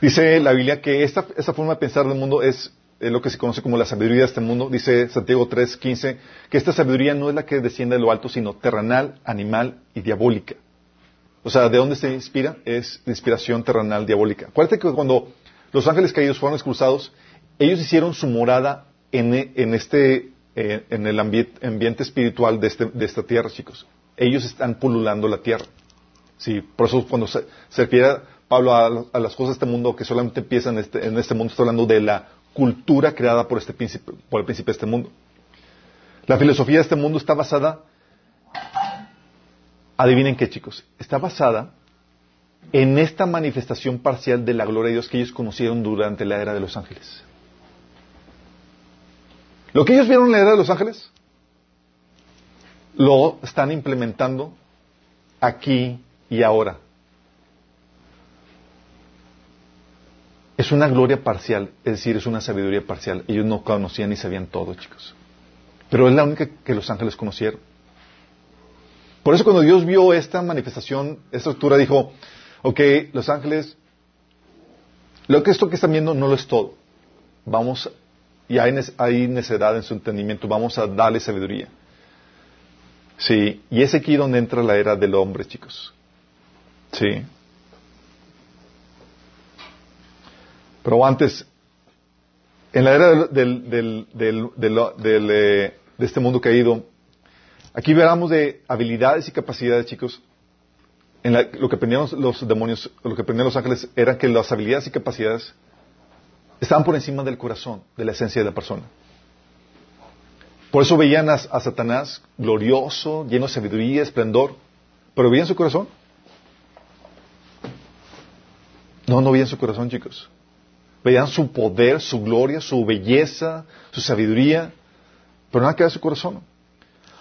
Dice la Biblia que esta forma de pensar del mundo es es lo que se conoce como la sabiduría de este mundo. Dice Santiago 3:15 que esta sabiduría no es la que desciende de lo alto, sino terrenal, animal y diabólica. O sea, ¿de dónde se inspira? Es de inspiración terrenal, diabólica. Acuérdate que cuando los ángeles caídos fueron expulsados, ellos hicieron su morada en, en este, eh, en el ambiente, espiritual de, este, de, esta tierra, chicos. Ellos están pululando la tierra. Sí, por eso cuando se, se refiere Pablo a, a, las cosas de este mundo que solamente empiezan en este, en este mundo, está hablando de la cultura creada por, este príncipe, por el príncipe de este mundo. La filosofía de este mundo está basada, adivinen qué chicos, está basada en esta manifestación parcial de la gloria de Dios que ellos conocieron durante la era de los ángeles. Lo que ellos vieron en la era de los ángeles, lo están implementando aquí y ahora. Es una gloria parcial, es decir, es una sabiduría parcial. Ellos no conocían ni sabían todo, chicos. Pero es la única que los ángeles conocieron. Por eso cuando Dios vio esta manifestación, esta estructura, dijo, ok, los ángeles, lo que esto que están viendo no lo es todo. Vamos, y hay, necedad en su entendimiento, vamos a darle sabiduría. Sí, y es aquí donde entra la era del hombre, chicos. Sí. Pero antes, en la era del, eh, de este mundo caído, aquí veamos de habilidades y capacidades, chicos. En lo que aprendían los demonios, lo que aprendían los ángeles, era que las habilidades y capacidades estaban por encima del corazón, de la esencia de la persona. Por eso veían a, a Satanás glorioso, lleno de sabiduría, esplendor, pero veían su corazón. No, no veían su corazón, chicos. Veían su poder, su gloria, su belleza, su sabiduría, pero nada que ver su corazón.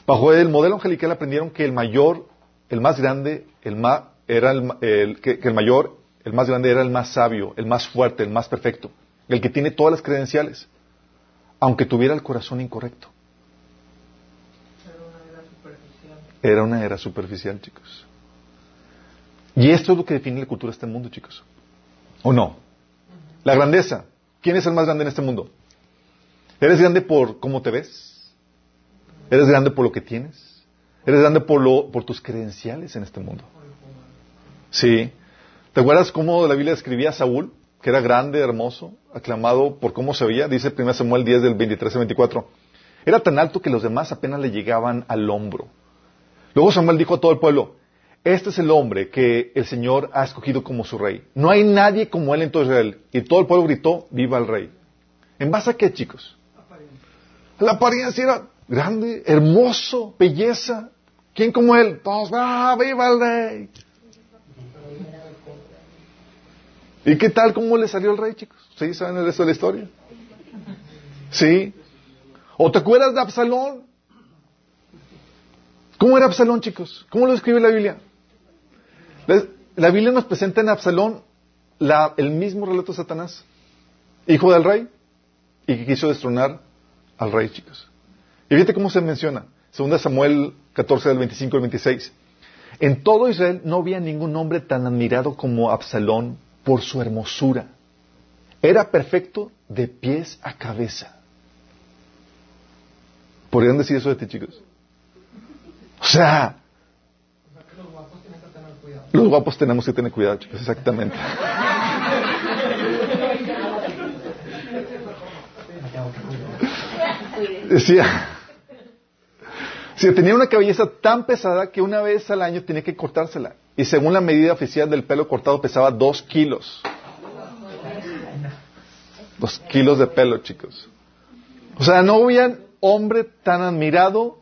Bajo el modelo angelical aprendieron que el mayor, el más grande, el más, era el, que, que el mayor, el más grande era el más sabio, el más fuerte, el más perfecto, el que tiene todas las credenciales, aunque tuviera el corazón incorrecto. Era una era superficial. Era una era superficial, chicos. Y esto es lo que define la cultura de este mundo, chicos. ¿O no? La grandeza. ¿Quién es el más grande en este mundo? ¿Eres grande por cómo te ves? ¿Eres grande por lo que tienes? ¿Eres grande por, lo, por tus credenciales en este mundo? Sí. ¿Te acuerdas cómo la Biblia describía a Saúl? Que era grande, hermoso, aclamado por cómo se veía. Dice 1 Samuel 10 del 23 al 24. Era tan alto que los demás apenas le llegaban al hombro. Luego Samuel dijo a todo el pueblo, este es el hombre que el Señor ha escogido como su rey. No hay nadie como él en todo Israel. Y todo el pueblo gritó, viva el rey. ¿En base a qué, chicos? La apariencia era grande, hermoso, belleza. ¿Quién como él? Todos, ¡ah, viva el rey! ¿Y qué tal cómo le salió el rey, chicos? ¿Sí saben el resto de la historia? ¿Sí? ¿O te acuerdas de Absalón? ¿Cómo era Absalón, chicos? ¿Cómo lo describe la Biblia? La, Biblia nos presenta en Absalón el mismo relato de Satanás, hijo del rey, y que quiso destronar al rey, chicos. Y fíjate cómo se menciona. Segunda Samuel 14 del 25 al 26. En todo Israel no había ningún hombre tan admirado como Absalón por su hermosura. Era perfecto de pies a cabeza. ¿Podrían decir eso de ti, chicos? O sea, O sea que los guapos tienen que tener cuidado. Los guapos tenemos que tener cuidado, chicos, exactamente. Decía, si tenía una cabellera tan pesada que una vez al año tenía que cortársela. Y según la medida oficial del pelo cortado pesaba dos kilos. Dos kilos de pelo, chicos. O sea, no había hombre tan admirado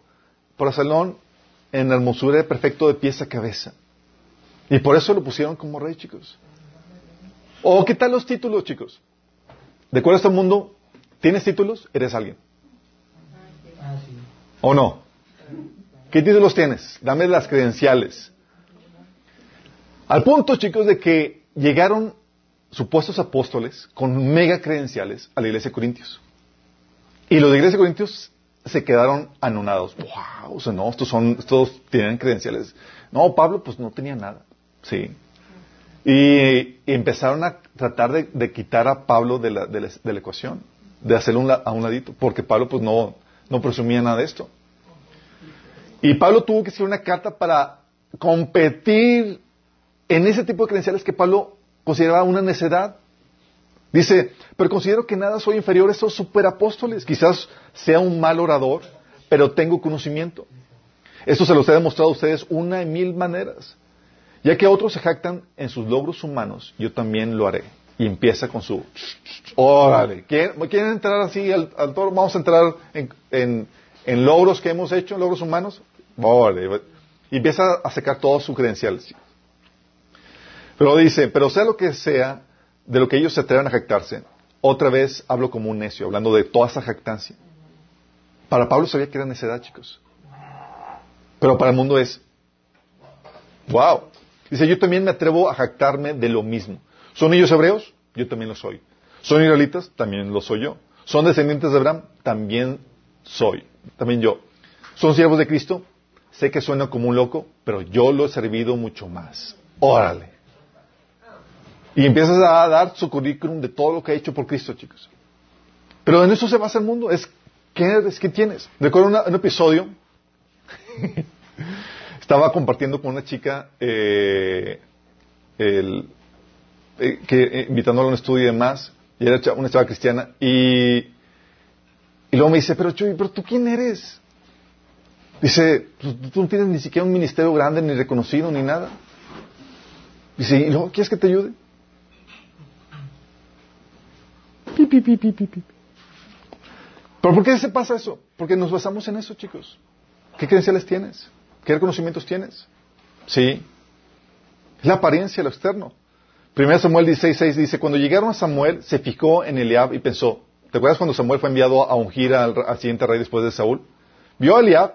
por Absalón en la hermosura de perfecto de pies a cabeza. Y por eso lo pusieron como rey, chicos. ¿O qué tal los títulos, chicos? ¿De acuerdo a este mundo? ¿Tienes títulos? Eres alguien. ¿O no? ¿Qué títulos tienes? Dame las credenciales. Al punto, chicos, de que llegaron supuestos apóstoles con mega credenciales a la iglesia de Corintios. Y los de iglesia de Corintios se quedaron anonados. ¡Wow! O sea, no, estos son, estos tienen credenciales. No, Pablo, pues no tenía nada. Sí. Y, empezaron a tratar de, quitar a Pablo de la, de la- de la ecuación, de hacerlo un a un ladito, porque Pablo, pues no, no presumía nada de esto. Y Pablo tuvo que escribir una carta para competir en ese tipo de credenciales que Pablo consideraba una necedad. Dice, pero considero que nada soy inferior a esos superapóstoles. Quizás sea un mal orador, pero tengo conocimiento. Esto se los he demostrado a ustedes una y mil maneras. Ya que otros se jactan en sus logros humanos, yo también lo haré. Y empieza con su... Órale, ¿quieren, quieren entrar así al, al toro? Vamos a entrar en, en- en logros que hemos hecho, logros humanos. Órale. Y empieza a sacar todos sus credenciales. Pero dice, pero sea lo que sea, de lo que ellos se atrevan a jactarse, otra vez hablo como un necio, hablando de toda esa jactancia. Para Pablo sabía que era necedad, chicos. Pero para el mundo es, wow. Dice, yo también me atrevo a jactarme de lo mismo. ¿Son ellos hebreos? Yo también lo soy. ¿Son israelitas? También lo soy yo. ¿Son descendientes de Abraham? También soy. También yo. ¿Son siervos de Cristo? Sé que suena como un loco, pero yo lo he servido mucho más. Órale. Y empiezas a dar su currículum de todo lo que ha hecho por Cristo, chicos. Pero en eso se basa el mundo. Es ¿qué eres? ¿Qué tienes? Recuerdo un episodio. Estaba compartiendo con una chica eh, el- eh, que eh, invitándola a un estudio y demás. Y era una chava cristiana. Y, y luego me dice, pero Chuy, ¿pero tú quién eres? Dice, "Pues, tú no tienes ni siquiera un ministerio grande, ni reconocido, ni nada. Dice, ¿y luego quieres que te ayude? Pi, pi, pi, pi. ¿Pero por qué se pasa eso? Porque nos basamos en eso, chicos. ¿Qué credenciales tienes? ¿Qué reconocimientos tienes? Sí. Es la apariencia, lo externo. 1 Samuel 16.6 dice, cuando llegaron a Samuel, se fijó en Eliab y pensó, ¿te acuerdas cuando Samuel fue enviado a ungir al, al siguiente rey después de Saúl? Vio a Eliab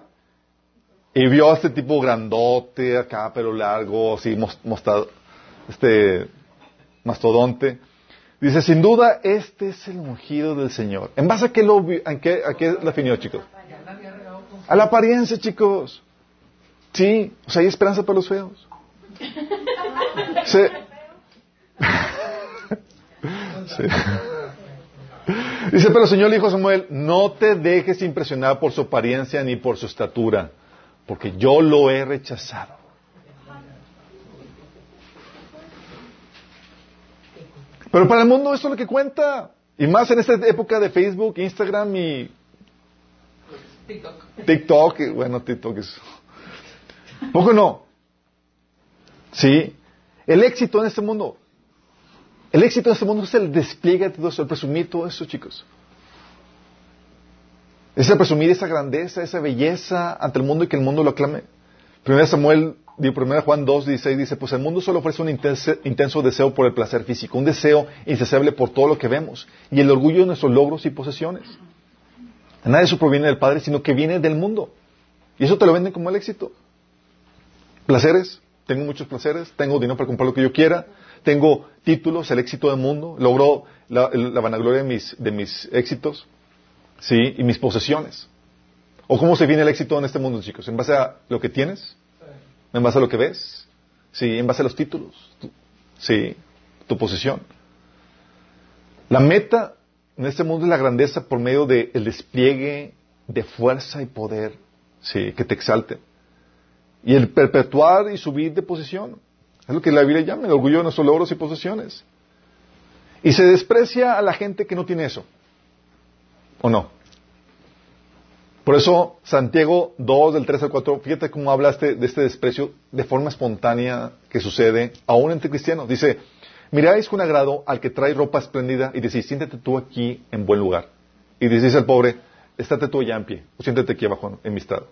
Y vio a este tipo grandote, acá, pelo largo, así, este, mastodonte. Dice, sin duda, este es el ungido del Señor. ¿En base a qué lo a qué, a qué definió, chicos? A la apariencia, chicos. Sí, o sea, hay esperanza para los feos. Sí. Sí. Dice, pero el Señor le dijo a Samuel, no te dejes impresionar por su apariencia ni por su estatura, porque yo lo he rechazado. Pero para el mundo esto es lo que cuenta. Y más en esta época de Facebook, Instagram y TikTok. TikTok, bueno, TikTok es... ¿Poco no? Sí. El éxito en este mundo. El éxito en este mundo es el despliegue de todo eso, el presumir todo eso, chicos. Es el presumir esa grandeza, esa belleza ante el mundo y que el mundo lo aclame. Primera Samuel, primera Juan 2, 16 dice, pues el mundo solo ofrece un intenso, intenso deseo por el placer físico, un deseo insaciable por todo lo que vemos y el orgullo de nuestros logros y posesiones. Nada de eso proviene del Padre, sino que viene del mundo. Y eso te lo venden como el éxito. Placeres, tengo muchos placeres, tengo dinero para comprar lo que yo quiera, tengo títulos, el éxito del mundo, logro la, la vanagloria de mis, de mis éxitos, sí, y mis posesiones. ¿O cómo se viene el éxito en este mundo, chicos? ¿En base a lo que tienes? ¿En base a lo que ves? Sí, en base a los títulos, tu- sí, tu posesión. La meta en este mundo es la grandeza por medio del despliegue de fuerza y poder, sí, que te exalte. Y el perpetuar y subir de posición. Es lo que la Biblia llama el orgullo de nuestros logros y posesiones. Y se desprecia a la gente que no tiene eso. ¿O no? Por eso, Santiago 2, del 3 al 4, fíjate cómo habla este- de este desprecio de forma espontánea que sucede aún entre cristianos. Dice, miráis con agrado al que trae ropa espléndida y decís, siéntate tú aquí en buen lugar. Y decís al pobre, estate tú allá en pie, o siéntate aquí abajo en mi estado.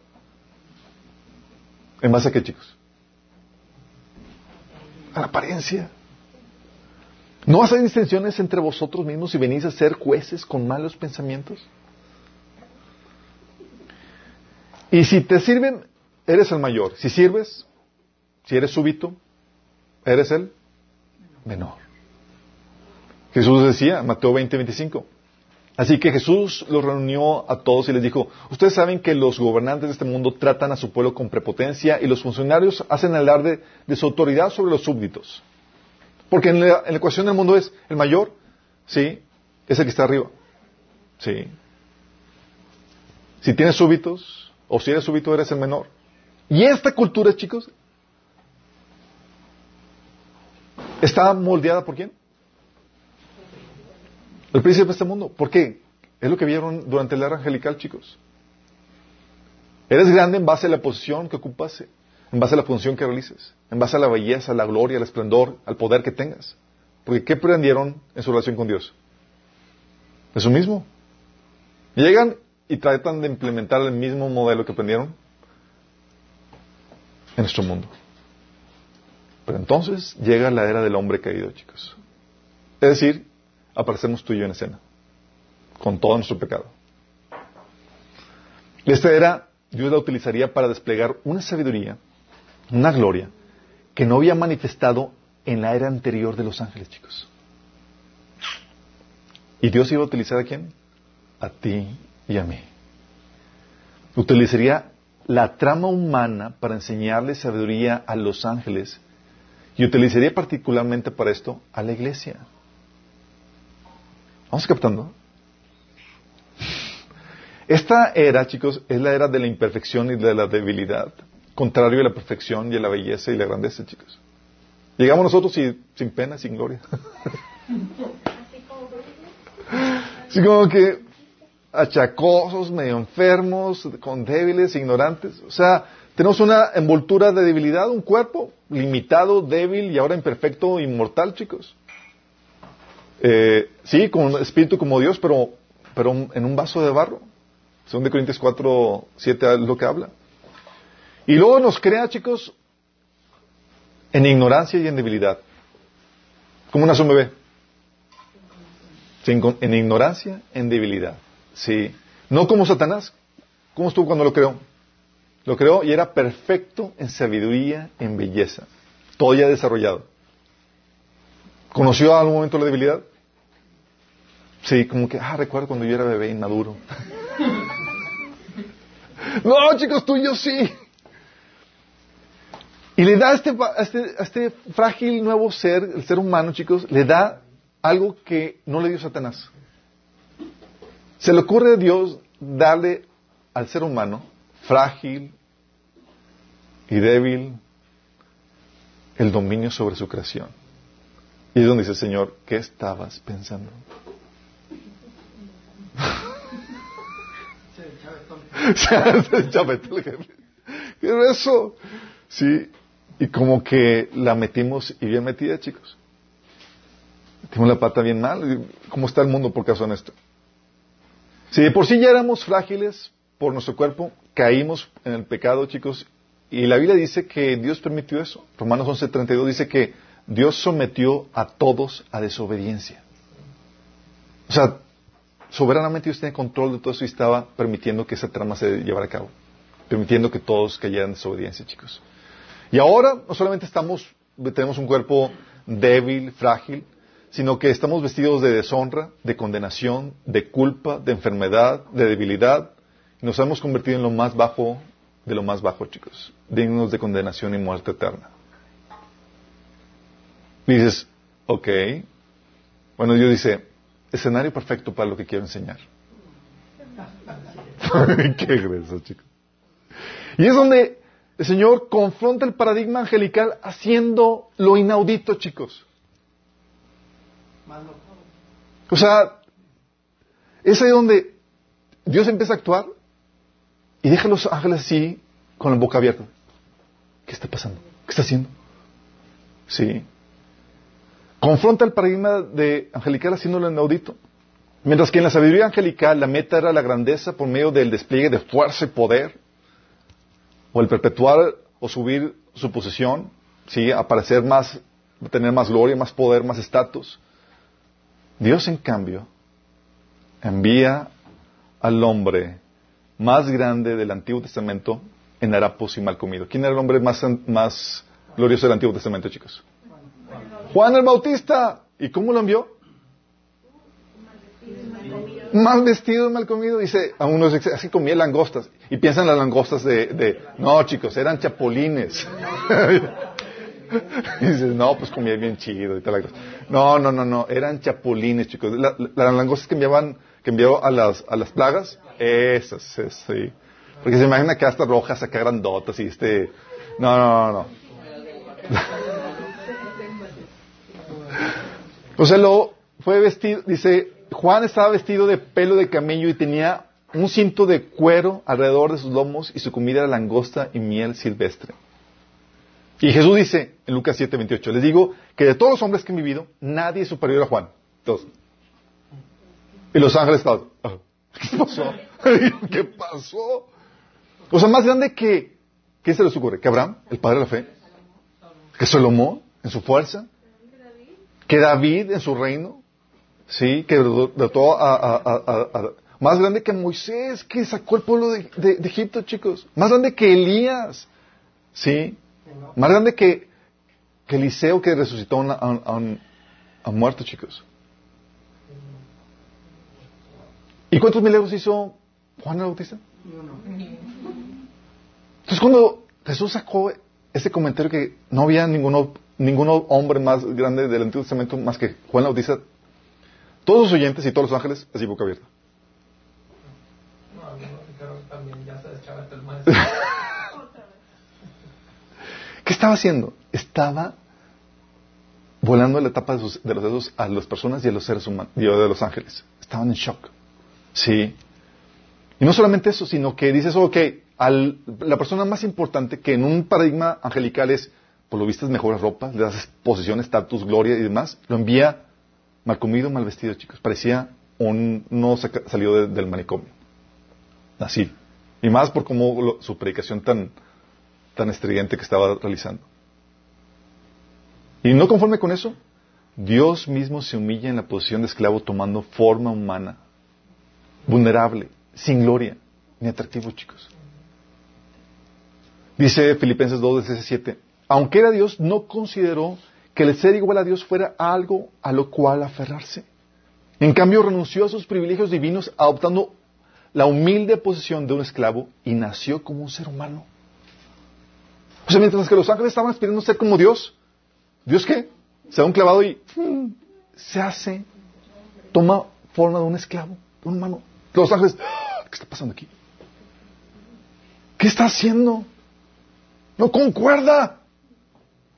¿En base a qué, chicos? A la apariencia. ¿No hacen distinciones entre vosotros mismos y venís a ser jueces con malos pensamientos? Y si te sirven, eres el mayor. Si sirves, si eres súbito, eres el menor. Jesús decía, Mateo 20, 25. Así que Jesús los reunió a todos y les dijo, ustedes saben que los gobernantes de este mundo tratan a su pueblo con prepotencia y los funcionarios hacen alarde de su autoridad sobre los súbditos. Porque en la, ecuación del mundo es el mayor, sí, es el que está arriba. Sí. Si tienes súbitos, o si eres súbito, eres el menor. Y esta cultura, chicos, está moldeada por quién? El príncipe de este mundo. ¿Por qué? Es lo que vieron durante la era angelical, chicos. Eres grande en base a la posición que ocupas, en base a la función que realices, en base a la belleza, la gloria, el esplendor, al poder que tengas. Porque ¿qué aprendieron en su relación con Dios? Eso mismo. Llegan y tratan de implementar el mismo modelo que aprendieron en nuestro mundo. Pero entonces llega la era del hombre caído, chicos. Es decir, aparecemos tú y yo en escena, con todo nuestro pecado. Esta era, Dios la utilizaría para desplegar una sabiduría, una gloria, que no había manifestado en la era anterior de los ángeles, chicos. ¿Y Dios iba a utilizar a quién? A ti y a mí. Utilizaría la trama humana para enseñarle sabiduría a los ángeles y utilizaría particularmente para esto a la iglesia. ¿Vamos captando? Esta era, chicos, es la era de la imperfección y de la debilidad, contrario a la perfección y a la belleza y la grandeza, chicos. Llegamos nosotros y, sin pena, sin gloria. Así como que achacosos, medio enfermos, con débiles, ignorantes. O sea, tenemos una envoltura de debilidad, un cuerpo limitado, débil y ahora imperfecto, inmortal, chicos. Eh, sí, con un espíritu como Dios, pero, pero en un vaso de barro. Según de Corintios 4, 7 es lo que habla. Y luego nos crea, chicos, en ignorancia y en debilidad. Como nace un bebé. En ignorancia, en debilidad. Sí. No como Satanás. ¿Cómo estuvo cuando lo creó? Lo creó y era perfecto en sabiduría, en belleza. Todo ya desarrollado. ¿Conoció a algún momento la debilidad? Sí, como que, ah, recuerdo cuando yo era bebé inmaduro. no, chicos, tú y yo sí. Y le da este, a este, a este frágil nuevo ser, el ser humano, chicos, le da algo que no le dio Satanás. Se le ocurre a Dios darle al ser humano, frágil y débil, el dominio sobre su creación. Y es donde dice, Señor, ¿qué estabas pensando? ¿Qué es eso? Sí, y como que la metimos y bien metida, chicos. Metimos la pata bien mal. ¿Cómo está el mundo por caso en esto? Si de por sí ya éramos frágiles por nuestro cuerpo, caímos en el pecado, chicos, y la Biblia dice que Dios permitió eso. Romanos 11:32 dice que Dios sometió a todos a desobediencia. O sea, soberanamente Dios tiene control de todo eso y estaba permitiendo que esa trama se llevara a cabo. Permitiendo que todos cayeran en desobediencia, chicos. Y ahora no solamente estamos, tenemos un cuerpo débil, frágil, sino que estamos vestidos de deshonra, de condenación, de culpa, de enfermedad, de debilidad. Y nos hemos convertido en lo más bajo de lo más bajo, chicos, dignos de condenación y muerte eterna. Y dices, ok. Bueno, Dios dice, escenario perfecto para lo que quiero enseñar. Qué grueso, chicos. Y es donde el Señor confronta el paradigma angelical haciendo lo inaudito, chicos. O sea, es ahí donde Dios empieza a actuar y deja a los ángeles así, con la boca abierta. ¿Qué está pasando? ¿Qué está haciendo? Sí. Confronta el paradigma de angelical haciéndolo inaudito. Mientras que en la sabiduría angelical la meta era la grandeza por medio del despliegue de fuerza y poder, o el perpetuar o subir su posición, ¿sí? aparecer más, tener más gloria, más poder, más estatus. Dios, en cambio, envía al hombre más grande del Antiguo Testamento en harapos y mal comido. ¿Quién era el hombre más, más glorioso del Antiguo Testamento, chicos? Juan el Bautista. ¿Y cómo lo envió? Mal vestido, mal comido. Dice, a unos así comía langostas. Y piensan las langostas de, no, chicos, eran chapulines. y dices, no, pues comía bien chido y tal. No, no, no, no, eran chapulines, chicos. las langostas que enviaban, que envió a las, a las plagas, esas, sí. Porque se imagina que hasta rojas, acá grandotas y este... No, no, no, no. o sea, lo fue vestido, dice, Juan estaba vestido de pelo de camello y tenía un cinto de cuero alrededor de sus lomos y su comida era langosta y miel silvestre. Y Jesús dice en Lucas 7, 28, les digo que de todos los hombres que han vivido, nadie es superior a Juan. Todos. Y los ángeles estaban, ah, ¿qué pasó? ¿Qué pasó? O sea, más grande que, ¿qué se les ocurre? ¿Que Abraham, el padre de la fe? ¿Que Salomón, en su fuerza? ¿Que David, en su reino? ¿Sí? ¿Que de todo a, más grande que Moisés, que sacó el pueblo de, Egipto, chicos? Más grande que Elías. ¿Sí? Más grande que, que Eliseo que resucitó a un, a muerto, chicos. ¿Y cuántos milagros hizo Juan el Bautista? Entonces cuando Jesús sacó ese comentario que no había ninguno, ninguno hombre más grande del Antiguo Testamento más que Juan Bautista, todos los oyentes y todos los ángeles así boca abierta. ¿Qué estaba haciendo? Estaba volando la etapa de, de los dedos a las personas y a los seres humanos, y a los ángeles. Estaban en shock. Sí. Y no solamente eso, sino que dices, ok, al, la persona más importante que en un paradigma angelical es, por lo visto, mejores ropas, le das posición, estatus, gloria y demás, lo envía mal comido, mal vestido, chicos. Parecía un, no salió del manicomio. Así. Y más por cómo su predicación tan, tan estridente que estaba realizando. Y no conforme con eso, Dios mismo se humilla en la posición de esclavo tomando forma humana, vulnerable, sin gloria, ni atractivo, chicos. Dice Filipenses 2, 17, aunque era Dios, no consideró que el ser igual a Dios fuera algo a lo cual aferrarse. En cambio, renunció a sus privilegios divinos adoptando la humilde posición de un esclavo y nació como un ser humano. O sea, mientras que los ángeles estaban esperando ser como Dios, ¿Dios qué? Se da un clavado y ¡fum! se hace, toma forma de un esclavo, de un humano. Los ángeles, ¡ah! ¿qué está pasando aquí? ¿Qué está haciendo? No concuerda.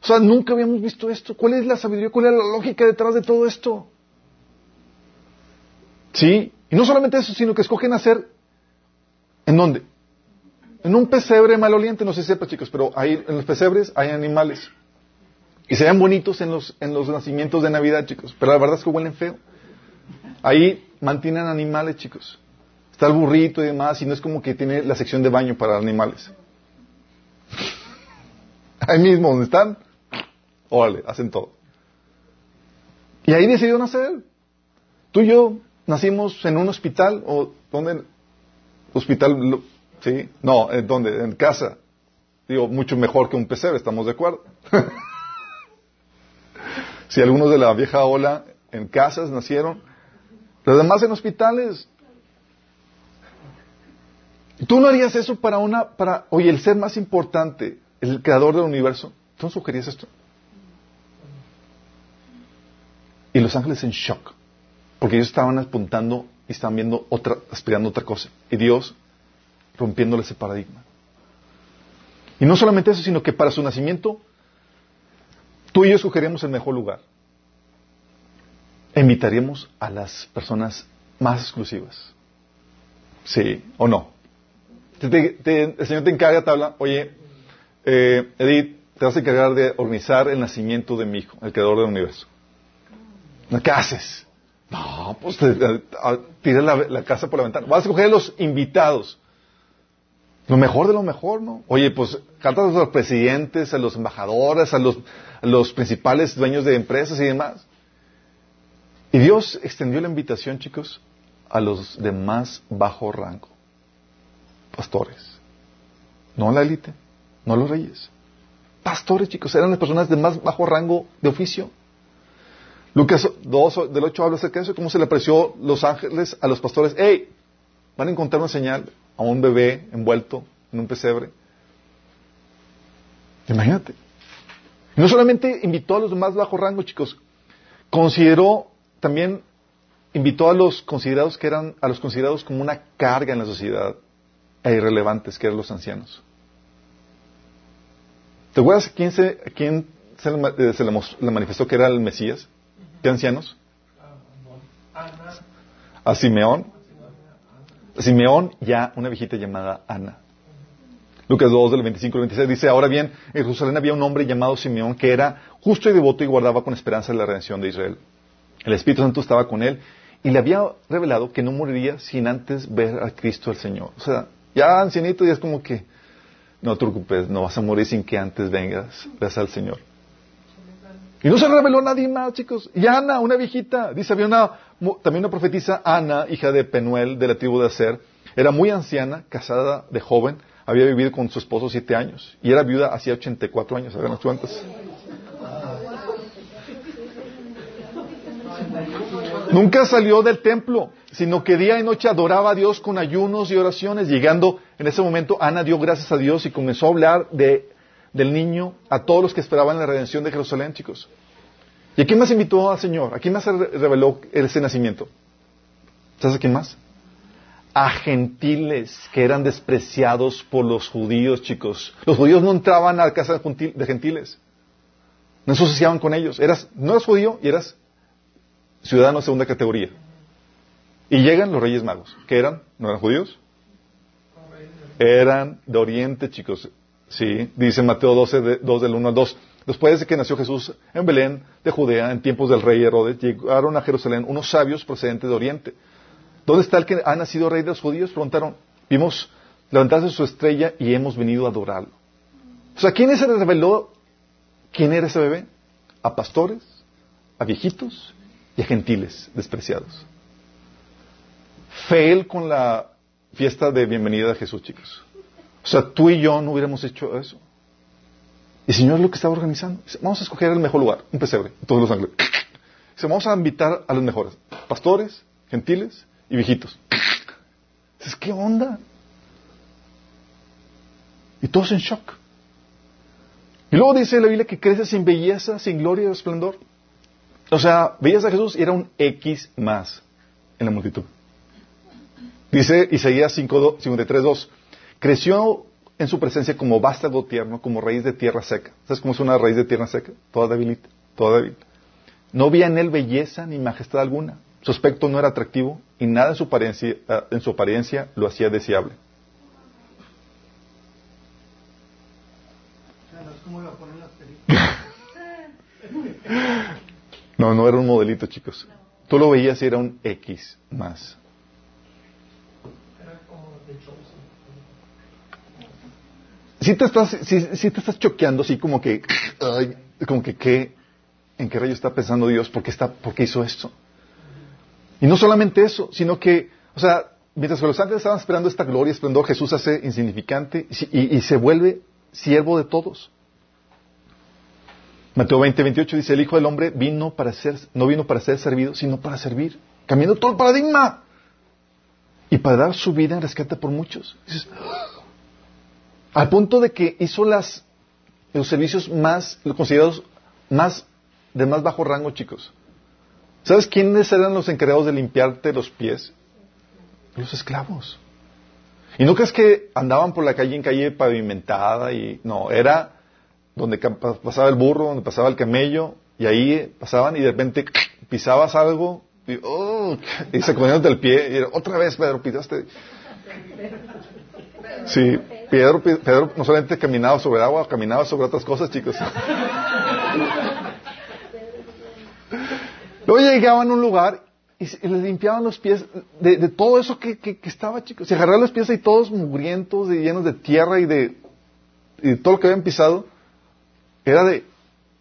O sea, nunca habíamos visto esto. ¿Cuál es la sabiduría? ¿Cuál es la lógica detrás de todo esto? Sí, y no solamente eso, sino que escogen hacer ¿en dónde? En un pesebre maloliente, no sé si sepa chicos, pero ahí en los pesebres hay animales. Y se ven bonitos en los, en los nacimientos de Navidad, chicos, pero la verdad es que huelen feo. Ahí mantienen animales, chicos. Está el burrito y demás, y no es como que tiene la sección de baño para animales. Ahí mismo donde están, órale, hacen todo. Y ahí decidió nacer. Tú y yo nacimos en un hospital, o ¿dónde? Hospital, ¿sí? No, ¿en ¿dónde? En casa. Digo, mucho mejor que un pesebre, ¿estamos de acuerdo? si algunos de la vieja ola en casas nacieron, los demás en hospitales. ¿Tú no harías eso para una, para, oye, el ser más importante, el creador del universo? ¿Tú no sugerías esto? Y los ángeles en shock, porque ellos estaban apuntando y estaban viendo otra, aspirando otra cosa. Y Dios rompiéndole ese paradigma. Y no solamente eso, sino que para su nacimiento, tú y yo escogeríamos el mejor lugar. Invitaríamos a las personas más exclusivas. Sí, o no. el Señor te encarga, te habla, oye, eh, Edith, te vas a encargar de organizar el nacimiento de mi hijo, el creador del universo. ¿Qué haces? No, pues tira la, casa por la ventana. Vas a escoger a los invitados. Lo mejor de lo mejor, ¿no? Oye, pues cartas a los presidentes, a los embajadores, a los, a los principales dueños de empresas y demás. Y Dios extendió la invitación, chicos, a los de más bajo rango. Pastores. No la élite, no los reyes. Pastores, chicos, eran las personas de más bajo rango de oficio. Lucas 2 del 8 habla acerca de eso, cómo se le apreció los ángeles a los pastores. ¡Ey! Van a encontrar una señal a un bebé envuelto en un pesebre. Imagínate. No solamente invitó a los más bajo rango, chicos, consideró también invitó a los considerados que eran a los considerados como una carga en la sociedad e irrelevantes que eran los ancianos. ¿Te acuerdas quién se, quién se, le, se le manifestó que era el Mesías? ¿Qué ancianos? A Simeón. Simeón ya una viejita llamada Ana. Lucas 2, del 25 al 26 dice, ahora bien, en Jerusalén había un hombre llamado Simeón que era justo y devoto y guardaba con esperanza la redención de Israel. El Espíritu Santo estaba con él y le había revelado que no moriría sin antes ver a Cristo el Señor. O sea, ya ancianito ya es como que, no te preocupes, no vas a morir sin que antes vengas, veas al Señor. Y no se reveló nadie más, chicos. Y Ana, una viejita, dice, había una, también una profetisa, Ana, hija de Penuel, de la tribu de Aser, era muy anciana, casada de joven, había vivido con su esposo siete años, y era viuda hacía 84 años, hagan las cuentas. Nunca salió del templo, sino que día y noche adoraba a Dios con ayunos y oraciones. Llegando en ese momento, Ana dio gracias a Dios y comenzó a hablar de del niño a todos los que esperaban la redención de Jerusalén, chicos. ¿Y a quién más invitó al Señor? ¿A quién más reveló ese nacimiento? ¿Sabes a quién más? A gentiles que eran despreciados por los judíos, chicos. Los judíos no entraban a la casa de gentiles. No se asociaban con ellos. Eras, no eras judío y eras ciudadano de segunda categoría. Y llegan los reyes magos. ¿Qué eran? ¿No eran judíos? Eran de Oriente, chicos. Sí, dice Mateo 12, 2 del 1 al 2. Después de que nació Jesús en Belén de Judea, en tiempos del rey Herodes, llegaron a Jerusalén unos sabios procedentes de Oriente. ¿Dónde está el que ha nacido rey de los judíos? Preguntaron. Vimos levantarse su estrella y hemos venido a adorarlo. O sea, ¿quién se reveló quién era ese bebé? A pastores, a viejitos y a gentiles despreciados. Fail con la fiesta de bienvenida de Jesús, chicos. O sea, tú y yo no hubiéramos hecho eso. Y el Señor lo que estaba organizando. Dice, vamos a escoger el mejor lugar, un pesebre, todos los ángeles. Dice, vamos a invitar a los mejores, pastores, gentiles y viejitos. Dices, ¿qué onda? Y todos en shock. Y luego dice la Biblia que crece sin belleza, sin gloria y esplendor. O sea, veías a Jesús y era un X más en la multitud. Dice Isaías 53.2, creció en su presencia como vástago tierno, como raíz de tierra seca. ¿Sabes cómo es una raíz de tierra seca? Toda debilita, toda débil. No había en él belleza ni majestad alguna. Su aspecto no era atractivo y nada en su apariencia, en su apariencia lo hacía deseable. No, no era un modelito, chicos. Tú lo veías y era un X más. Era como de Chosen. Si te estás, si, si te estás choqueando así como que, ay, como que, ¿qué? ¿en qué rayo está pensando Dios? ¿Por qué, está, ¿Por qué hizo esto? Y no solamente eso, sino que, o sea, mientras que los ángeles estaban esperando esta gloria y esplendor, Jesús hace insignificante y, y- y se vuelve siervo de todos. Mateo 20, 28 dice, el Hijo del Hombre vino para ser, no vino para ser servido, sino para servir, cambiando todo el paradigma y para dar su vida en rescate por muchos. Dices, al punto de que hizo las, los servicios más, considerados más, de más bajo rango, chicos. ¿Sabes quiénes eran los encargados de limpiarte los pies? Los esclavos. Y no crees que andaban por la calle en calle pavimentada y no, era donde pasaba el burro, donde pasaba el camello, y ahí pasaban y de repente pisabas algo y, oh, y se del pie y era, otra vez Pedro pisaste. Sí, Pedro, Pedro no solamente caminaba sobre agua, caminaba sobre otras cosas, chicos. Luego llegaban a un lugar y, les limpiaban los pies de, de todo eso que, que- estaba, chicos. Se agarraban los pies ahí todos mugrientos, y llenos de tierra y de, y de todo lo que habían pisado. Era de,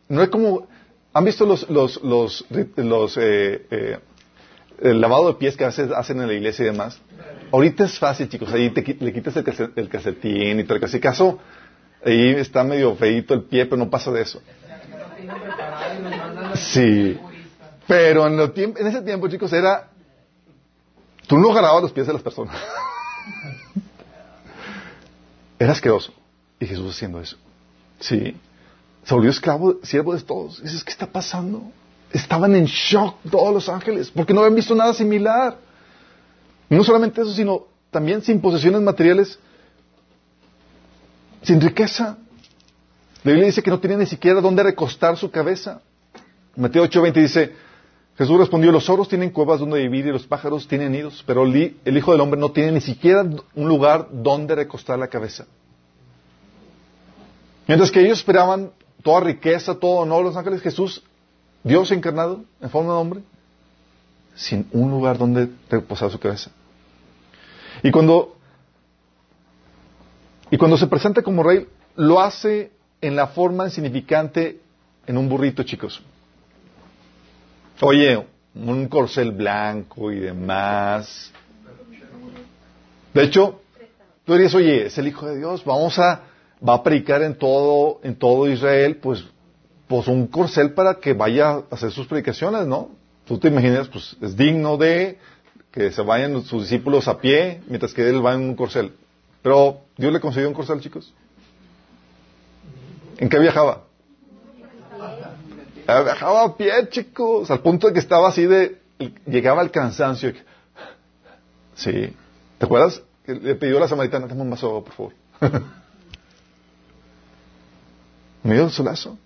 no es como, ¿han visto los, los, los, los eh, eh, el lavado de pies que veces hacen en la iglesia y demás? Ahorita es fácil, chicos. Ahí te le quitas el, el calcetín y todo. Si caso, ahí está medio feito el pie, pero no pasa de eso. Sí. Pero en, lo en ese tiempo, chicos, era... Tú no agarrabas los pies de las personas. era asqueroso. Y Jesús haciendo eso. Sí. Se volvió esclavo, siervo de todos. Dices, ¿qué está pasando? Estaban en shock todos los ángeles, porque no habían visto nada similar. Y no solamente eso, sino también sin posesiones materiales, sin riqueza. La Biblia dice que no tenía ni siquiera dónde recostar su cabeza. Mateo 8:20 dice, Jesús respondió, los zorros tienen cuevas donde vivir y los pájaros tienen nidos, pero el Hijo del Hombre no tiene ni siquiera un lugar donde recostar la cabeza. Mientras que ellos esperaban toda riqueza, todo honor, los ángeles, Jesús, Dios encarnado en forma de hombre, sin un lugar donde reposar su cabeza. Y cuando, y cuando se presenta como rey, lo hace en la forma insignificante en un burrito, chicos. Oye, un corcel blanco y demás. De hecho, tú dirías, oye, es el Hijo de Dios, vamos a, va a predicar en todo, en todo Israel, pues, pues un corcel para que vaya a hacer sus predicaciones, ¿no? Tú te imaginas, pues, es digno de que se vayan sus discípulos a pie, mientras que él va en un corcel. Pero, ¿Dios le concedió un corcel, chicos? ¿En qué viajaba? Ah, Viajaba a pie, chicos, al punto de que estaba así de, llegaba al cansancio. Sí. ¿Te acuerdas? Que le pidió a la samaritana, dame un vaso por favor. Medio solazo.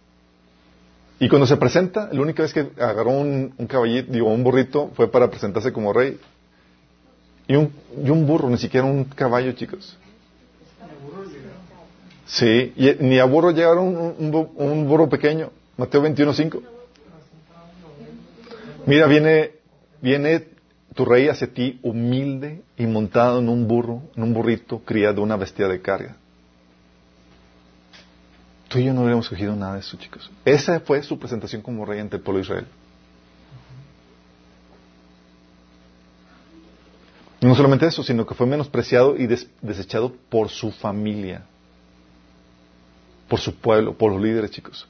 Y cuando se presenta, la única vez que agarró un, un caballito, digo, un burrito, fue para presentarse como rey. Y un, y un burro, ni siquiera un caballo, chicos. Sí, ni a burro llegaron un, un bu- un burro pequeño. Mateo 21.5. Mira, viene, viene tu rey hacia ti humilde y montado en un burro, en un burrito, cría de una bestia de carga. Tú y yo no hubiéramos cogido nada de eso, chicos. Esa fue su presentación como rey ante el pueblo de Israel. No, solamente eso, sino que fue menospreciado y des- desechado por su familia, por su pueblo, por los líderes, chicos.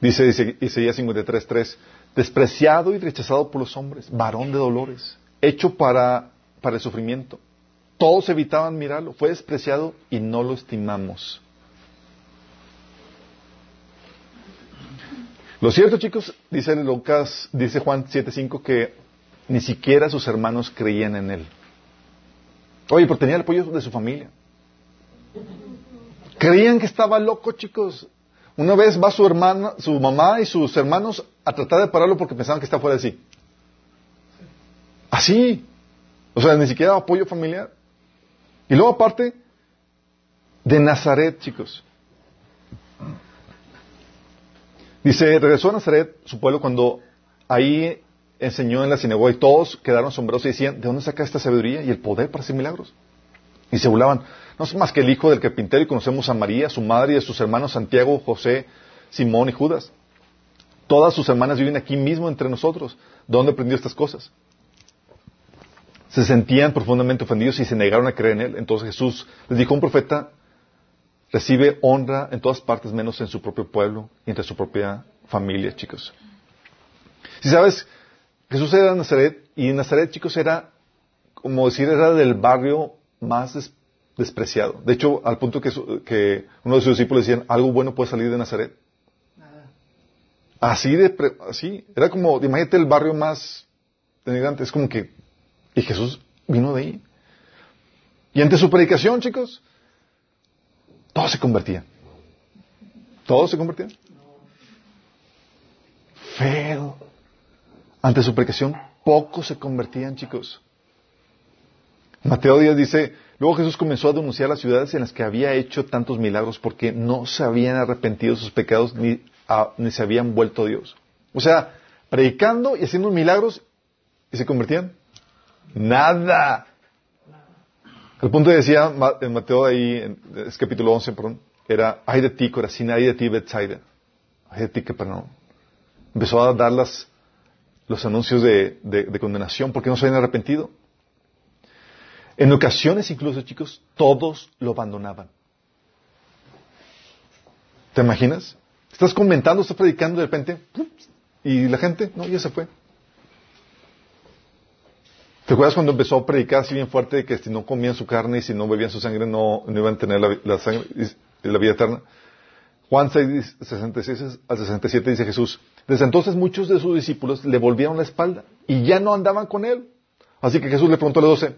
Dice, dice Isaías 53.3, despreciado y rechazado por los hombres, varón de dolores, hecho para, para el sufrimiento. Todos evitaban mirarlo, fue despreciado y no lo estimamos. Lo cierto, chicos, dice Lucas, dice Juan 7.5 que ni siquiera sus hermanos creían en él. Oye, pero tenía el apoyo de su familia. Creían que estaba loco, chicos. Una vez va su hermana, su mamá y sus hermanos a tratar de pararlo porque pensaban que está fuera de sí. Así. O sea, ni siquiera apoyo familiar. Y luego aparte de Nazaret, chicos. Dice, regresó a Nazaret, su pueblo, cuando ahí enseñó en la sinagoga y todos quedaron asombrados y decían, ¿de dónde saca esta sabiduría y el poder para hacer milagros? Y se burlaban, no es más que el hijo del carpintero y conocemos a María, su madre y a sus hermanos Santiago, José, Simón y Judas. Todas sus hermanas viven aquí mismo entre nosotros. ¿De dónde aprendió estas cosas? Se sentían profundamente ofendidos y se negaron a creer en él. Entonces Jesús les dijo, un profeta recibe honra en todas partes menos en su propio pueblo y entre su propia familia, chicos. Si sabes, Jesús era de Nazaret y Nazaret, chicos, era, como decir, era del barrio más des- despreciado. De hecho, al punto que, uno de sus discípulos decían, algo bueno puede salir de Nazaret. Nada. Así de, pre- así, era como, imagínate el barrio más denigrante, es como que, y Jesús vino de ahí. Y ante su predicación, chicos, todos se convertían. Todos se convertían. Feo. Ante su predicación, pocos se convertían, chicos. Mateo Díaz dice, luego Jesús comenzó a denunciar las ciudades en las que había hecho tantos milagros porque no se habían arrepentido de sus pecados ni, ni se habían vuelto a Dios. O sea, predicando y haciendo milagros y se convertían. Nada. Al punto que decía en Mateo ahí, es capítulo 11, perdón, era, ay de ti, Corazín, ay de ti, Bethsaida. Ay de ti, perdón. Empezó a dar las, los anuncios de, de- de condenación porque no se habían arrepentido. En ocasiones incluso, chicos, todos lo abandonaban. ¿Te imaginas? Estás comentando, estás predicando de repente, y la gente, no, ya se fue. ¿Te acuerdas cuando empezó a predicar así bien fuerte que si no comían su carne y si no bebían su sangre no, no iban a tener la, la sangre, la vida eterna? Juan 6, 66 al 67 dice Jesús, desde entonces muchos de sus discípulos le volvieron la espalda y ya no andaban con él. Así que Jesús le preguntó a los doce,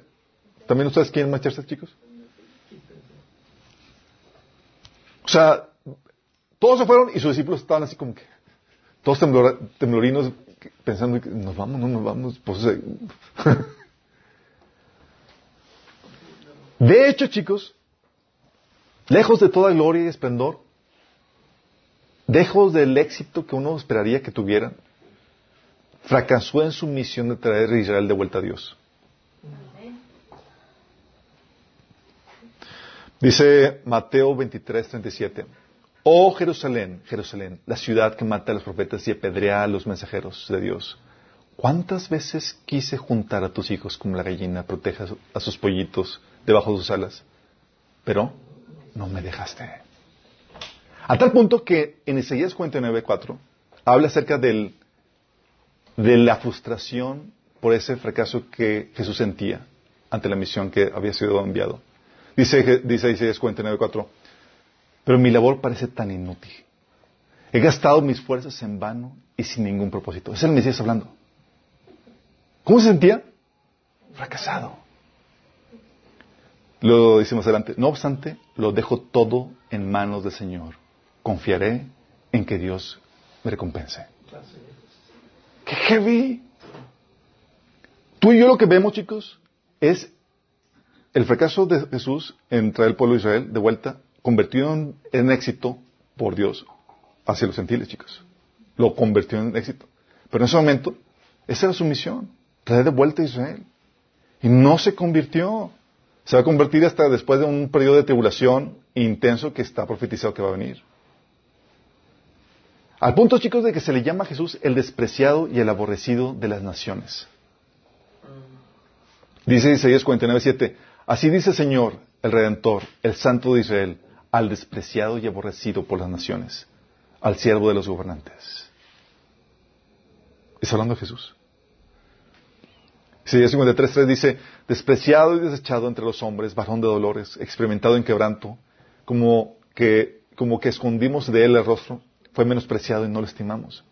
¿también ustedes quieren marcharse, chicos? O sea, todos se fueron y sus discípulos estaban así como que, todos temblorinos, pensando que nos vamos, no nos vamos. Pues, de hecho, chicos, lejos de toda gloria y esplendor, lejos del éxito que uno esperaría que tuvieran, fracasó en su misión de traer a Israel de vuelta a Dios. Dice Mateo 23, 37. Oh Jerusalén, Jerusalén, la ciudad que mata a los profetas y apedrea a los mensajeros de Dios. ¿Cuántas veces quise juntar a tus hijos como la gallina protege a sus pollitos debajo de sus alas? Pero no me dejaste. A tal punto que en Isaías 49, 4 habla acerca del, de la frustración por ese fracaso que Jesús sentía ante la misión que había sido enviado. Dice, dice Isaías 49, 4 pero mi labor parece tan inútil. He gastado mis fuerzas en vano y sin ningún propósito. Es el Mesías hablando. ¿Cómo se sentía? Fracasado. Lo decimos adelante. No obstante, lo dejo todo en manos del Señor. Confiaré en que Dios me recompense. ¡Qué heavy! Tú y yo lo que vemos, chicos, es el fracaso de Jesús en traer el pueblo de Israel de vuelta, convertido en, en éxito por Dios hacia los gentiles, chicos. Lo convirtió en éxito. Pero en ese momento, esa era su misión, traer de vuelta a Israel. Y no se convirtió. Se va a convertir hasta después de un periodo de tribulación intenso que está profetizado que va a venir. Al punto, chicos, de que se le llama a Jesús el despreciado y el aborrecido de las naciones. Dice Isaías 49.7, así dice el Señor, el Redentor, el Santo de Israel, al despreciado y aborrecido por las naciones, al siervo de los gobernantes. Está hablando de Jesús. Isaías 53.3 dice, despreciado y desechado entre los hombres, varón de dolores, experimentado en quebranto, como que, como que escondimos de él el rostro, fue menospreciado y no lo estimamos.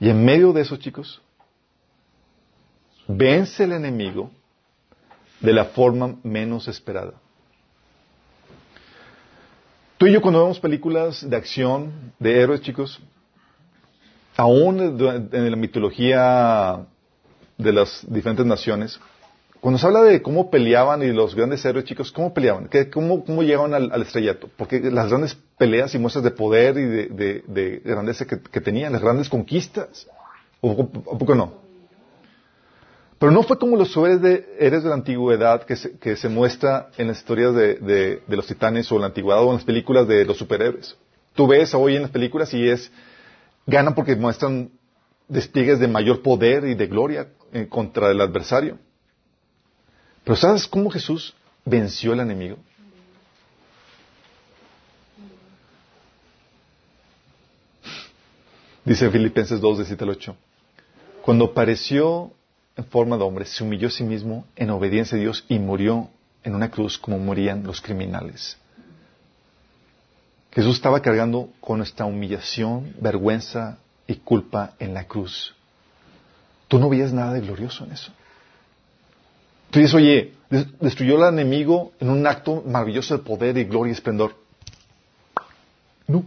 Y en medio de eso, chicos, vence el enemigo de la forma menos esperada. Tú y yo cuando vemos películas de acción, de héroes, chicos, aún en la mitología de las diferentes naciones, cuando se habla de cómo peleaban y los grandes héroes, chicos, ¿cómo peleaban? ¿Cómo, llegaban al, estrellato? Porque las grandes peleas y muestras de poder y de, grandeza que, tenían, las grandes conquistas, ¿o, poco no? Pero no fue como los héroes de, héroes de la antigüedad que se, que se muestra en las historias de, los titanes o la antigüedad o en las películas de los superhéroes. Tú ves hoy en las películas y es, ganan porque muestran despliegues de mayor poder y de gloria eh, contra el adversario. Pero ¿sabes cómo Jesús venció al enemigo? Dice Filipenses 2, 17 al 8. Cuando apareció en forma de hombre, se humilló a sí mismo en obediencia a Dios y murió en una cruz como morían los criminales. Jesús estaba cargando con esta humillación, vergüenza y culpa en la cruz. Tú no veías nada de glorioso en eso. Tú dices, oye, destruyó al enemigo en un acto maravilloso de poder y gloria y esplendor. No,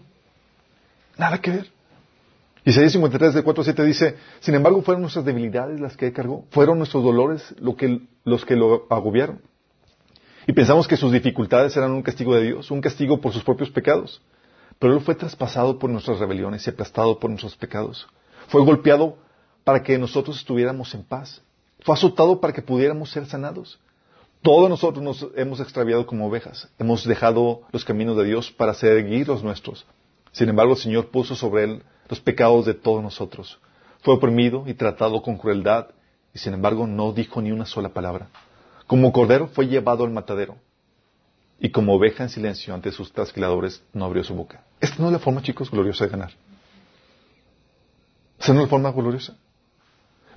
nada que ver. Isaías 53, de 4 a 7 dice, sin embargo fueron nuestras debilidades las que cargó, fueron nuestros dolores lo que, los que lo agobiaron. Y pensamos que sus dificultades eran un castigo de Dios, un castigo por sus propios pecados. Pero Él fue traspasado por nuestras rebeliones y aplastado por nuestros pecados. Fue golpeado para que nosotros estuviéramos en paz. Fue azotado para que pudiéramos ser sanados. Todos nosotros nos hemos extraviado como ovejas. Hemos dejado los caminos de Dios para seguir los nuestros. Sin embargo, el Señor puso sobre él los pecados de todos nosotros. Fue oprimido y tratado con crueldad, y sin embargo no dijo ni una sola palabra. Como cordero fue llevado al matadero, y como oveja en silencio ante sus trasquiladores no abrió su boca. Esta no es la forma, chicos, gloriosa de ganar. Esta no es la forma gloriosa.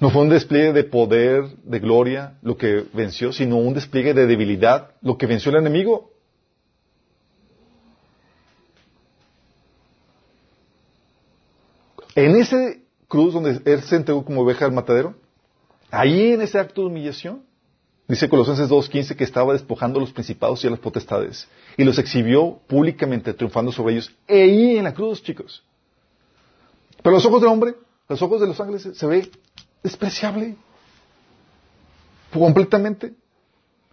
No fue un despliegue de poder, de gloria, lo que venció, sino un despliegue de debilidad, lo que venció el enemigo. En ese cruz donde él se entregó como oveja al matadero, ahí en ese acto de humillación, dice Colosenses 2.15 que estaba despojando a los principados y a las potestades y los exhibió públicamente, triunfando sobre ellos. Ahí en la cruz, chicos. Pero los ojos del hombre, los ojos de los ángeles, se ve despreciable. Completamente.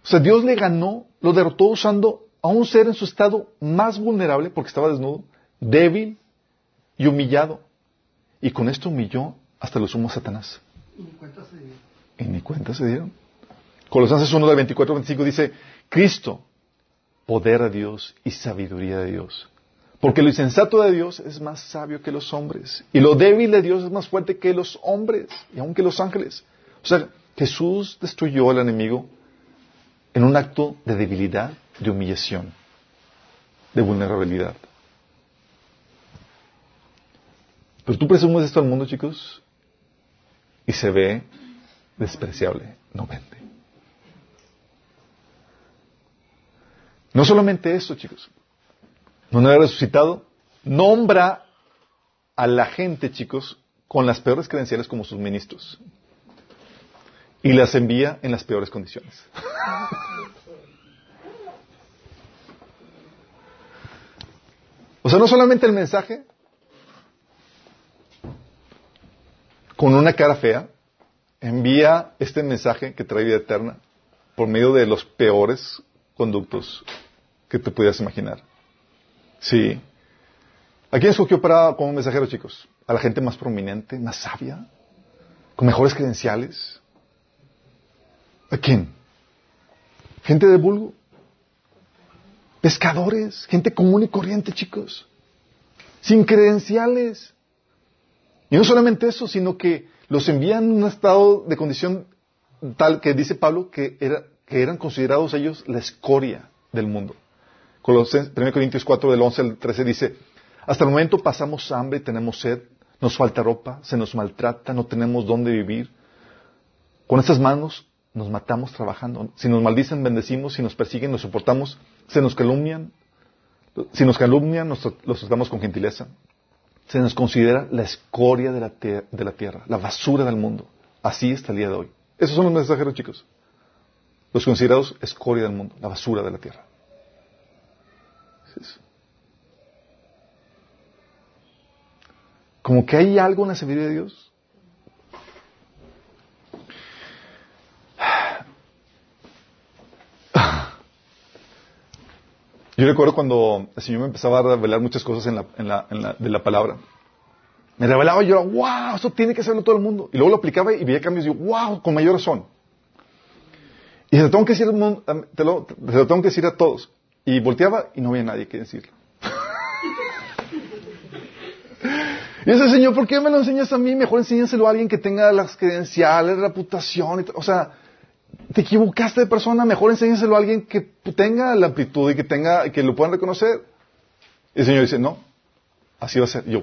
O sea, Dios le ganó, lo derrotó usando a un ser en su estado más vulnerable, porque estaba desnudo, débil y humillado. Y con esto humilló hasta lo sumo Satanás. Y ni cuenta se dieron. Y ni cuenta se dieron. Colosenses 1 del 24 25 dice, Cristo, poder de Dios y sabiduría de Dios. Porque lo insensato de Dios es más sabio que los hombres. Y lo débil de Dios es más fuerte que los hombres y aun que los ángeles. O sea, Jesús destruyó al enemigo en un acto de debilidad, de humillación, de vulnerabilidad. Pero tú presumes esto al mundo, chicos, y se ve despreciable, no vende. No solamente esto, chicos no ha resucitado, nombra a la gente, chicos, con las peores credenciales como sus ministros. Y las envía en las peores condiciones. o sea, no solamente el mensaje, con una cara fea, envía este mensaje que trae vida eterna por medio de los peores conductos que te pudieras imaginar. Sí. ¿A quién escogió para como mensajero, chicos? ¿A la gente más prominente, más sabia? ¿Con mejores credenciales? ¿A quién? Gente de vulgo. Pescadores, gente común y corriente, chicos. Sin credenciales. Y no solamente eso, sino que los envían en un estado de condición tal que dice Pablo que, era, que eran considerados ellos la escoria del mundo. Colosenses, 1 Corintios 4 del 11 al 13 dice, hasta el momento pasamos hambre, tenemos sed, nos falta ropa, se nos maltrata, no tenemos dónde vivir. Con estas manos nos matamos trabajando. Si nos maldicen, bendecimos. Si nos persiguen, nos soportamos. Si nos calumnian, si nos calumnian, nos, los tratamos con gentileza. Se nos considera la escoria de la, de la tierra, la basura del mundo. Así está el día de hoy. Esos son los mensajeros, chicos. Los considerados escoria del mundo, la basura de la tierra. Como que hay algo en la sabiduría de Dios Yo recuerdo cuando el Señor me empezaba a revelar muchas cosas en la, en la, de la palabra. Me revelaba y yo, wow, eso tiene que hacerlo todo el mundo. Y luego lo aplicaba y veía cambios y yo, wow, con mayor razón. Y se tengo que decir, te lo, te lo tengo que decir a todos. Y volteaba y no había nadie que decirlo. y ese Señor, ¿por qué me lo enseñas a mí? Mejor enséñaselo a alguien que tenga las credenciales, reputación. O sea, te equivocaste de persona, mejor enséñaselo a alguien que tenga la amplitud y que tenga, que lo puedan reconocer. Y el Señor dice, no, así va a ser yo.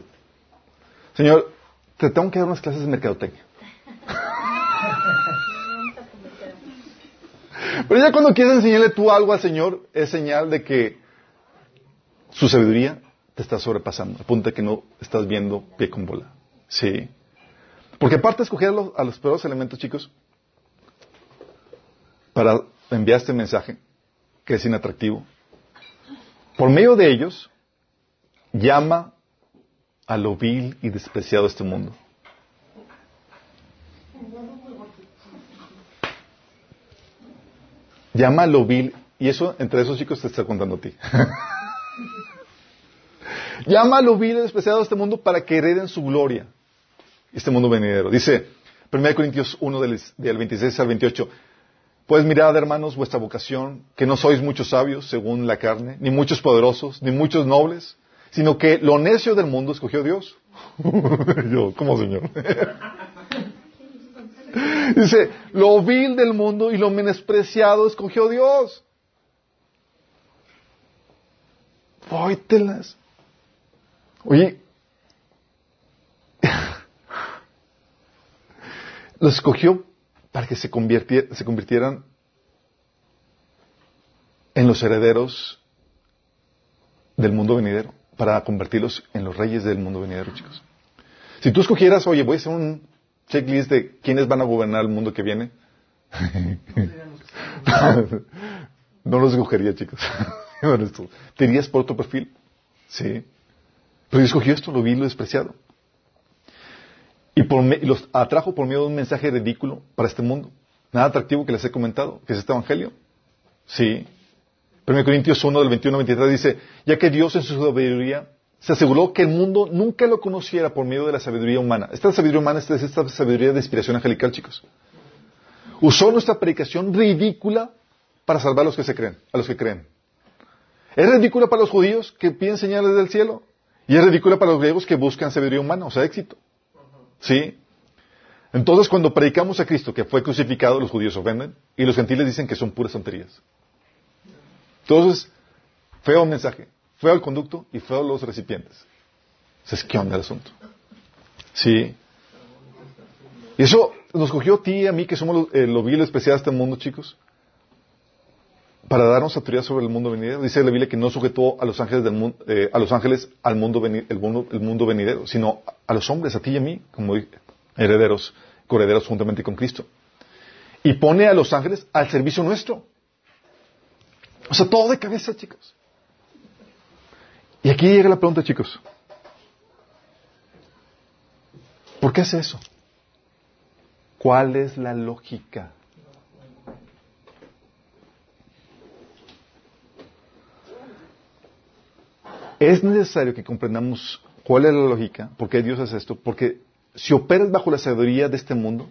Señor, te tengo que dar unas clases de mercadotecnia. Pero ya cuando quieres enseñarle tú algo al Señor, es señal de que su sabiduría te está sobrepasando. Apunta que no estás viendo pie con bola. Sí. Porque aparte de escoger a los, a los peores elementos, chicos, para enviar este mensaje, que es inatractivo. Por medio de ellos, llama a lo vil y despreciado de este mundo. Llama lo vil, y eso entre esos chicos te está contando a ti. Llama a lo vil y despreciado de este mundo para que hereden su gloria. Este mundo venidero. Dice 1 Corintios 1 del, del 26 al 28. Pues mirad, hermanos, vuestra vocación, que no sois muchos sabios según la carne, ni muchos poderosos, ni muchos nobles, sino que lo necio del mundo escogió Dios. Yo, ¿cómo señor? Dice, lo vil del mundo y lo menospreciado escogió Dios. Póytelas. Oye, lo escogió para que se, se convirtieran en los herederos del mundo venidero, para convertirlos en los reyes del mundo venidero, chicos. Si tú escogieras, oye, voy a hacer un checklist de quiénes van a gobernar el mundo que viene, no los escogería, chicos. ¿Te irías por otro perfil? Sí. Pero yo escogí esto, lo vi, lo despreciado. Y, los atrajo por medio de un mensaje ridículo para este mundo. Nada atractivo que les he comentado, que es este evangelio. Sí. 1 Corintios 1 del 21 al 23 dice, ya que Dios en su sabiduría se aseguró que el mundo nunca lo conociera por medio de la sabiduría humana. Esta sabiduría humana es esta sabiduría de inspiración angelical, chicos. Usó nuestra predicación ridícula para salvar a los que se creen, a los que creen. Es ridícula para los judíos que piden señales del cielo. Y es ridícula para los griegos que buscan sabiduría humana, o sea, éxito. ¿Sí? Entonces, cuando predicamos a Cristo que fue crucificado, los judíos ofenden y los gentiles dicen que son puras tonterías. Entonces, feo mensaje, feo el conducto y feo los recipientes. Es que onda el asunto. Sí. Y eso nos cogió a ti y a mí, que somos lo, lo vil especial de este mundo, chicos, para darnos autoridad sobre el mundo venidero. Dice la Biblia que no sujetó a los ángeles, del mundo, eh, a los ángeles al mundo, mundo, el mundo venidero, sino a los hombres, a ti y a mí, como herederos, correderos juntamente con Cristo. Y pone a los ángeles al servicio nuestro. O sea, todo de cabeza, chicos. Y aquí llega la pregunta, chicos. ¿Por qué hace eso? ¿Cuál es la lógica? Es necesario que comprendamos cuál es la lógica, por qué Dios hace esto, porque si operas bajo la sabiduría de este mundo,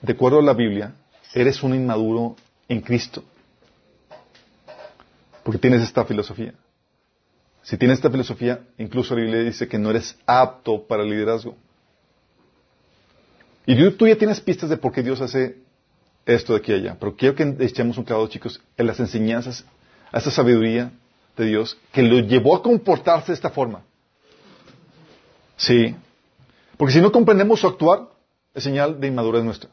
de acuerdo a la Biblia, eres un inmaduro en Cristo. Porque tienes esta filosofía. Si tienes esta filosofía, incluso la Biblia dice que no eres apto para el liderazgo. Y tú ya tienes pistas de por qué Dios hace esto de aquí a allá. Pero quiero que echemos un clavo, chicos, en las enseñanzas, a esta sabiduría de Dios que lo llevó a comportarse de esta forma. Sí. Porque si no comprendemos su actuar, es señal de inmadurez nuestra.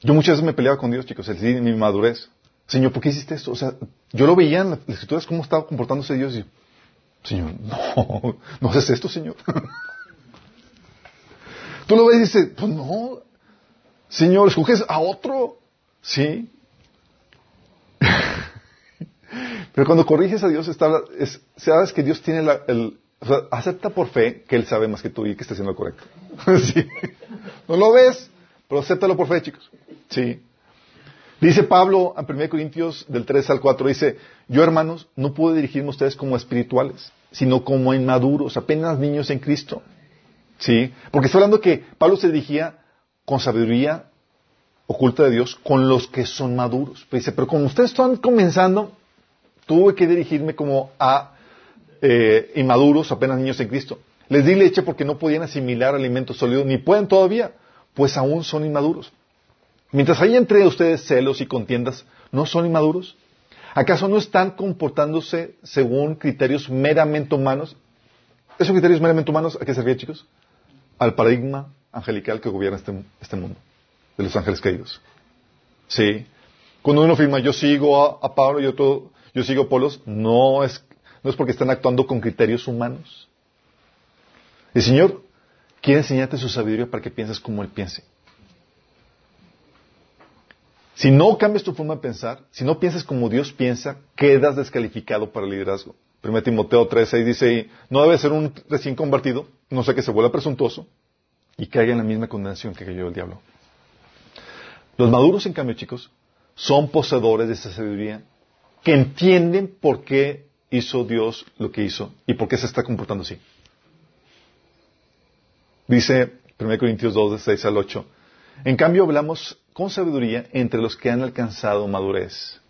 Yo muchas veces me peleaba con Dios, chicos, el de mi inmadurez. Señor, ¿por qué hiciste esto? O sea, yo lo veía en las escrituras cómo estaba comportándose Dios y yo, Señor, no, no haces esto, Señor. Tú lo ves y dices, pues no, Señor, escoges a otro. Sí. Pero cuando corriges a Dios, está, es, sabes que Dios tiene la, el, o sea, acepta por fe que Él sabe más que tú y que está haciendo lo correcto. sí. No lo ves, pero acéptalo por fe, chicos. Sí. Dice Pablo en 1 Corintios del 3 al 4, dice, yo hermanos, no puedo dirigirme a ustedes como espirituales, sino como inmaduros, apenas niños en Cristo. ¿Sí? Porque está hablando que Pablo se dirigía con sabiduría oculta de Dios con los que son maduros. Dice, pero como ustedes están comenzando, tuve que dirigirme como a eh, inmaduros, apenas niños en Cristo. Les di leche porque no podían asimilar alimentos sólidos, ni pueden todavía, pues aún son inmaduros. Mientras hay entre ustedes celos y contiendas, ¿no son inmaduros? ¿Acaso no están comportándose según criterios meramente humanos? ¿Esos criterios meramente humanos a qué se chicos? Al paradigma angelical que gobierna este, este, mundo, de los ángeles caídos. Sí. Cuando uno firma, yo sigo a, Pablo y otro, yo sigo a Polos, no es, no es porque están actuando con criterios humanos. El Señor quiere enseñarte su sabiduría para que pienses como Él piense. Si no cambias tu forma de pensar, si no piensas como Dios piensa, quedas descalificado para el liderazgo. 1 Timoteo 13 dice, no debe ser un recién convertido, no sé que se vuelva presuntuoso y caiga en la misma condenación que cayó el diablo. Los maduros, en cambio, chicos, son poseedores de esa sabiduría que entienden por qué hizo Dios lo que hizo y por qué se está comportando así. Dice 1 Corintios 2, de 6 al 8. En cambio, hablamos con sabiduría entre los que han alcanzado madurez,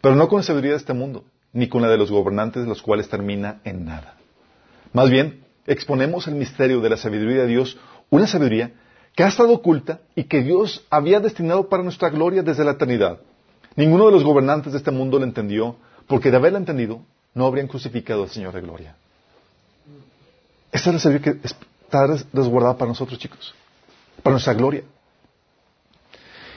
pero no con la sabiduría de este mundo, ni con la de los gobernantes, los cuales termina en nada. Más bien, exponemos el misterio de la sabiduría de Dios, una sabiduría que ha estado oculta y que Dios había destinado para nuestra gloria desde la eternidad. Ninguno de los gobernantes de este mundo lo entendió, porque de haberla entendido, no habrían crucificado al Señor de gloria. Esta es la sabiduría que está resguardada para nosotros, chicos, para nuestra gloria.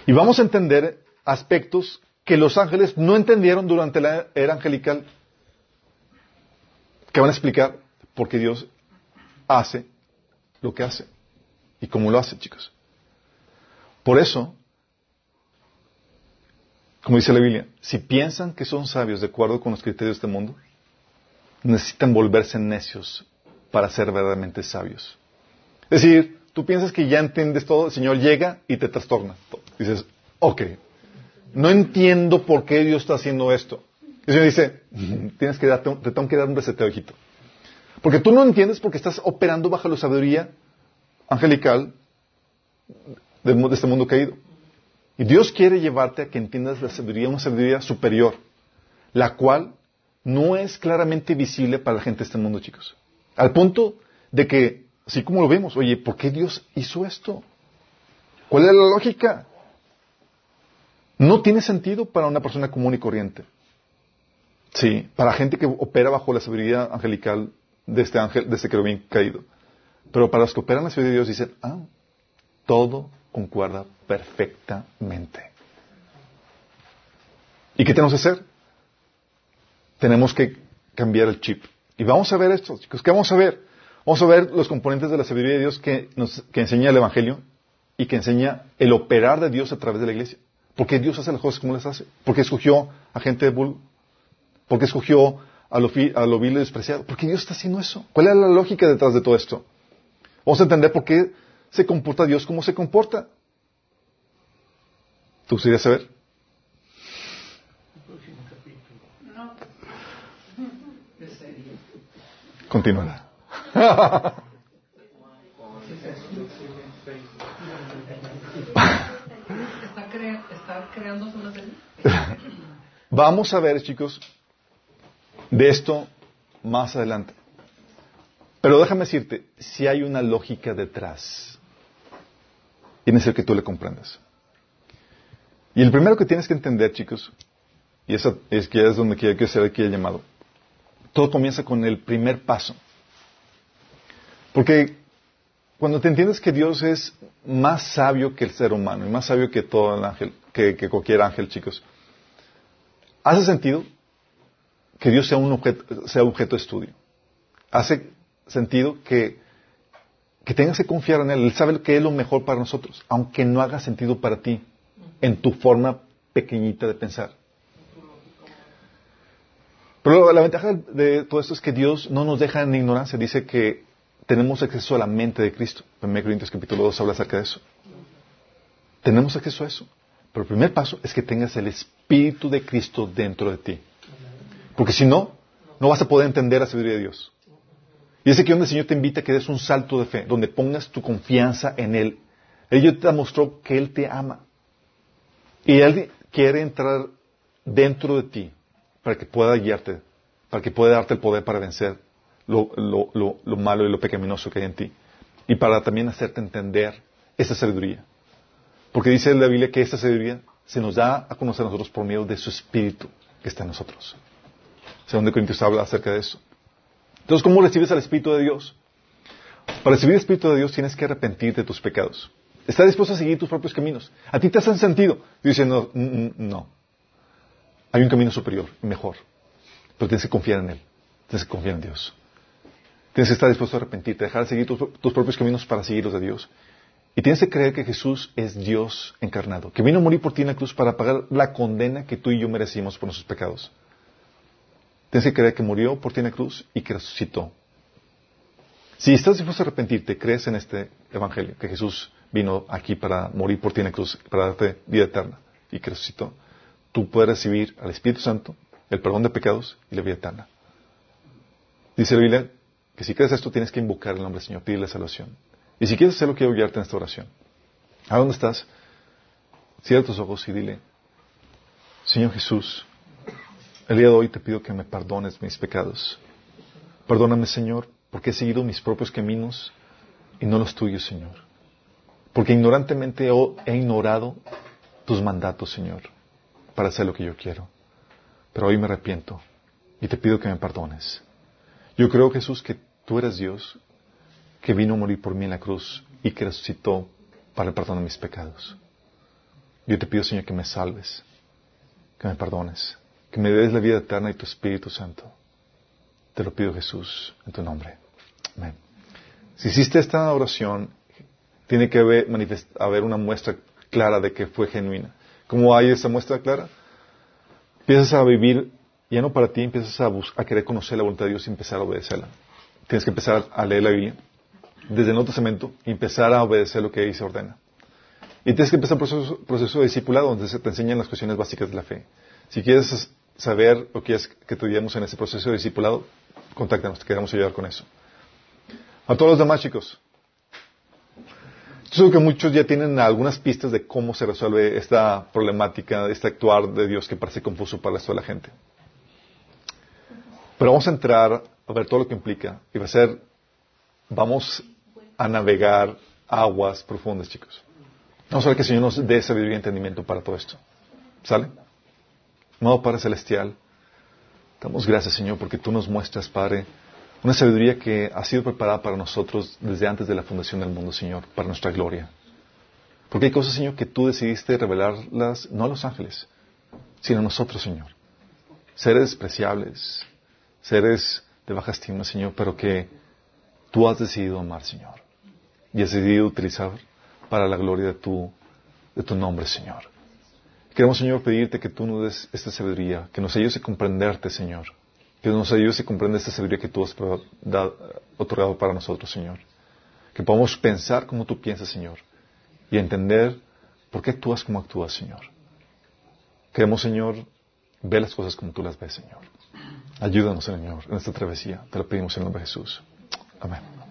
Y vamos a entender aspectos que los ángeles no entendieron durante la era angelical, que van a explicar por qué Dios hace lo que hace y cómo lo hace, chicos. Por eso, como dice la Biblia, si piensan que son sabios de acuerdo con los criterios de este mundo, necesitan volverse necios para ser verdaderamente sabios. Es decir, tú piensas que ya entiendes todo, el Señor llega y te trastorna. Dices, ok, no entiendo por qué Dios está haciendo esto. Y el Señor dice, tienes que darte, te tengo que dar un reseteo, hijito. Porque tú no entiendes porque estás operando bajo la sabiduría angelical de, este mundo caído. Y Dios quiere llevarte a que entiendas la sabiduría, una sabiduría superior, la cual no es claramente visible para la gente de este mundo, chicos. Al punto de que Así como lo vemos, oye, ¿por qué Dios hizo esto? ¿Cuál es la lógica? No tiene sentido para una persona común y corriente. Sí, para gente que opera bajo la sabiduría angelical de este ángel, de este querubín caído. Pero para los que operan la sabiduría de Dios dicen, ah, todo concuerda perfectamente. ¿Y qué tenemos que hacer? Tenemos que cambiar el chip. Y vamos a ver esto, chicos. ¿Qué vamos a ver? Vamos a ver los componentes de la sabiduría de Dios que, nos, que enseña el Evangelio y que enseña el operar de Dios a través de la iglesia. ¿Por qué Dios hace las cosas como las hace? ¿Por qué escogió a gente de vulgo? ¿Por qué escogió a lo, a lo vil y despreciado? ¿Por qué Dios está haciendo eso? ¿Cuál es la lógica detrás de todo esto? Vamos a entender por qué se comporta Dios como se comporta. ¿Tú quisieras saber? Continuará. Vamos a ver, chicos, de esto más adelante. Pero déjame decirte, si hay una lógica detrás, y necesito que tú le comprendas. Y el primero que tienes que entender, chicos, y esa es que es donde quiero que hacer aquí el llamado, todo comienza con el primer paso. Porque cuando te entiendes que Dios es más sabio que el ser humano y más sabio que todo el ángel, que, cualquier ángel, chicos, hace sentido que Dios sea un objeto, sea objeto de estudio. Hace sentido que, que tengas que confiar en Él. Él sabe que es lo mejor para nosotros, aunque no haga sentido para ti, en tu forma pequeñita de pensar. Pero la ventaja de todo esto es que Dios no nos deja en ignorancia. Dice que tenemos acceso a la mente de Cristo. 1 Corintios capítulo 2 habla acerca de eso. Tenemos acceso a eso. Pero el primer paso es que tengas el Espíritu de Cristo dentro de ti. Porque si no, no vas a poder entender la sabiduría de Dios. Y es aquí donde el Señor te invita a que des un salto de fe, donde pongas tu confianza en Él. Él te demostró que Él te ama. Y Él quiere entrar dentro de ti para que pueda guiarte, para que pueda darte el poder para vencer lo, lo, malo y lo pecaminoso que hay en ti. Y para también hacerte entender esa sabiduría. Porque dice la Biblia que esta sabiduría se nos da a conocer a nosotros por medio de su Espíritu que está en nosotros. Segundo Corintios habla acerca de eso. Entonces, ¿cómo recibes al Espíritu de Dios? Para recibir el Espíritu de Dios tienes que arrepentirte de tus pecados. Estás dispuesto a seguir tus propios caminos. A ti te hacen sentido. Dicen, no, mm, mm, no. Hay un camino superior mejor. Pero tienes que confiar en Él. Tienes que confiar en Dios. Tienes que estar dispuesto a arrepentirte, dejar de seguir tus, propios caminos para seguir los de Dios. Y tienes que creer que Jesús es Dios encarnado, que vino a morir por ti en la cruz para pagar la condena que tú y yo merecimos por nuestros pecados. Tienes que creer que murió por ti en la cruz y que resucitó. Si estás dispuesto a arrepentirte, crees en este Evangelio, que Jesús vino aquí para morir por ti en la cruz, para darte vida eterna y que resucitó, tú puedes recibir al Espíritu Santo, el perdón de pecados y la vida eterna. Dice la Biblia que si crees esto tienes que invocar el nombre del Señor, pedirle salvación. Y si quieres hacerlo, quiero guiarte en esta oración. ¿A dónde estás? Cierra tus ojos y dile, Señor Jesús, el día de hoy te pido que me perdones mis pecados. Perdóname, Señor, porque he seguido mis propios caminos y no los tuyos, Señor. Porque ignorantemente he ignorado tus mandatos, Señor, para hacer lo que yo quiero. Pero hoy me arrepiento y te pido que me perdones. Yo creo, Jesús, que tú eres Dios, que vino a morir por mí en la cruz y que resucitó para el perdón de mis pecados. Yo te pido, Señor, que me salves, que me perdones que me des la vida eterna y tu Espíritu Santo. Te lo pido Jesús, en tu nombre. Amén. Si hiciste esta oración, tiene que haber, haber una muestra clara de que fue genuina. ¿Cómo hay esa muestra clara? Empiezas a vivir, ya no para ti, empiezas a, a querer conocer la voluntad de Dios y empezar a obedecerla. Tienes que empezar a leer la Biblia desde el Nuevo Testamento y empezar a obedecer lo que ahí se ordena. Y tienes que empezar un proceso, proceso de discipulado donde se te enseñan las cuestiones básicas de la fe. Si quieres saber o quieres que te ayudemos en ese proceso de discipulado, contáctanos, te queremos ayudar con eso. A todos los demás chicos. Yo sé que muchos ya tienen algunas pistas de cómo se resuelve esta problemática, este actuar de Dios que parece confuso para el resto de la gente. Pero vamos a entrar a ver todo lo que implica y va a ser, vamos a navegar aguas profundas, chicos. Vamos a ver que el Señor nos dé sabiduría y entendimiento para todo esto. ¿Sale? Amado Padre Celestial, damos gracias, Señor, porque tú nos muestras, Padre, una sabiduría que ha sido preparada para nosotros desde antes de la fundación del mundo, Señor, para nuestra gloria. Porque hay cosas, Señor, que tú decidiste revelarlas no a los ángeles, sino a nosotros, Señor. Seres despreciables, seres de baja estima, Señor, pero que tú has decidido amar, Señor. Y has decidido utilizar para la gloria de tu, de tu nombre, Señor. Queremos, Señor, pedirte que tú nos des esta sabiduría, que nos ayudes a comprenderte, Señor. Que nos ayudes a comprender esta sabiduría que tú has otorgado para nosotros, Señor. Que podamos pensar como tú piensas, Señor. Y entender por qué actúas como actúas, Señor. Queremos, Señor, ver las cosas como tú las ves, Señor. Ayúdanos, Señor, en esta travesía. Te lo pedimos en el nombre de Jesús. Amén.